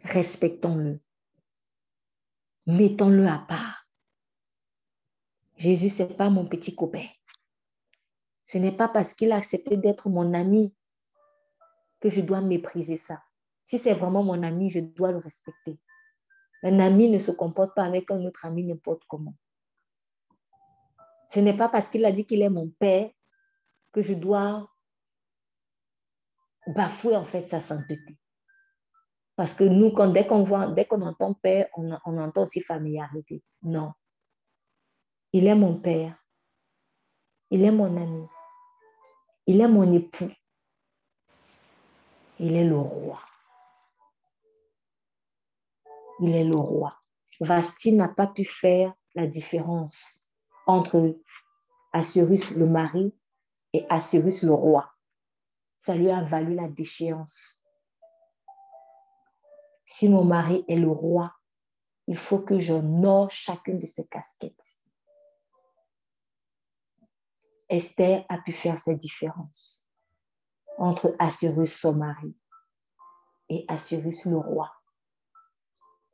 Respectons-le. Mettons-le à part. Jésus, ce n'est pas mon petit copain. Ce n'est pas parce qu'il a accepté d'être mon ami que je dois mépriser ça. Si c'est vraiment mon ami, je dois le respecter. Un ami ne se comporte pas avec un autre ami n'importe comment. Ce n'est pas parce qu'il a dit qu'il est mon père que je dois bafouer en fait sa sainteté. Parce que nous, quand, dès qu'on voit, dès qu'on entend père, on, on entend aussi familiarité. Non. Il est mon père. Il est mon ami. Il est mon époux. Il est le roi. Il est le roi. Vasti n'a pas pu faire la différence entre Assyrus le mari et Assyrus le roi. Ça lui a valu la déchéance. Si mon mari est le roi, il faut que j'honore chacune de ses casquettes. Esther a pu faire cette différence entre Assyrus son mari et Assyrus le roi.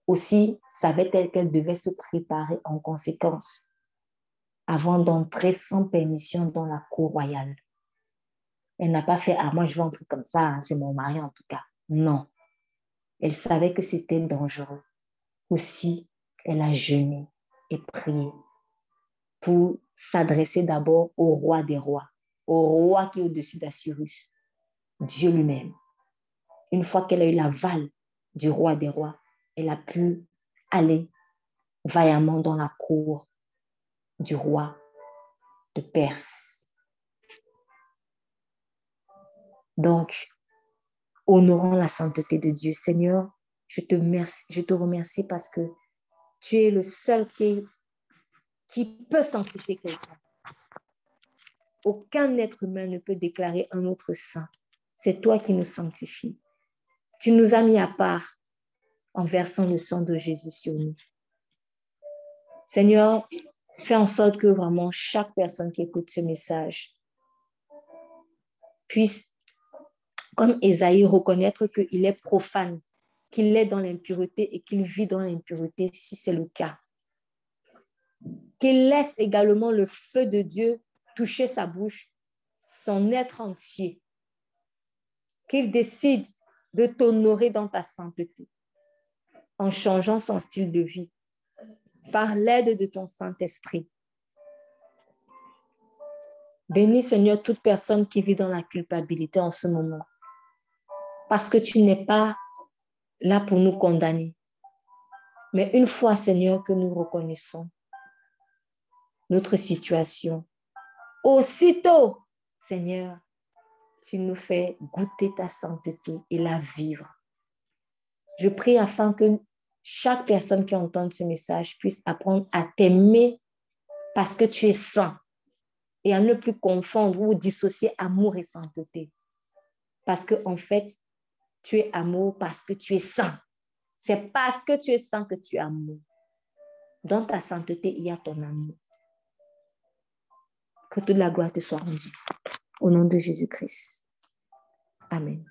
aussi savait-elle qu'elle devait se préparer en conséquence avant d'entrer sans permission dans la cour royale. Elle n'a pas fait, ah moi je vais entrer comme ça, hein, c'est mon mari en tout cas. Non. Elle savait que c'était dangereux. Aussi, elle a jeûné et prié pour s'adresser d'abord au roi des rois, au roi qui est au-dessus d'Assyrus, Dieu lui-même. Une fois qu'elle a eu l'aval du roi des rois, elle a pu aller vaillamment dans la cour du roi de Perse. Donc, honorons la sainteté de Dieu. Seigneur, je te, je te remercie parce que tu es le seul qui, qui peut sanctifier quelqu'un. Aucun être humain ne peut déclarer un autre saint. C'est toi qui nous sanctifies. Tu nous as mis à part en versant le sang de Jésus sur nous. Seigneur, Fais en sorte que vraiment chaque personne qui écoute ce message puisse, comme Esaïe, reconnaître qu'il est profane, qu'il est dans l'impureté et qu'il vit dans l'impureté si c'est le cas. Qu'il laisse également le feu de Dieu toucher sa bouche, son être entier. Qu'il décide de t'honorer dans ta sainteté en changeant son style de vie par l'aide de ton Saint-Esprit. Bénis, Seigneur, toute personne qui vit dans la culpabilité en ce moment. Parce que tu n'es pas là pour nous condamner. Mais une fois, Seigneur, que nous reconnaissons notre situation, aussitôt, Seigneur, tu nous fais goûter ta sainteté et la vivre. Je prie afin que chaque personne qui entend ce message puisse apprendre à t'aimer parce que tu es saint et à ne plus confondre ou dissocier amour et sainteté. Parce que en fait, tu es amour parce que tu es saint. C'est parce que tu es saint que tu es amour. Dans ta sainteté, il y a ton amour. Que toute la gloire te soit rendue. Au nom de Jésus-Christ. Amen.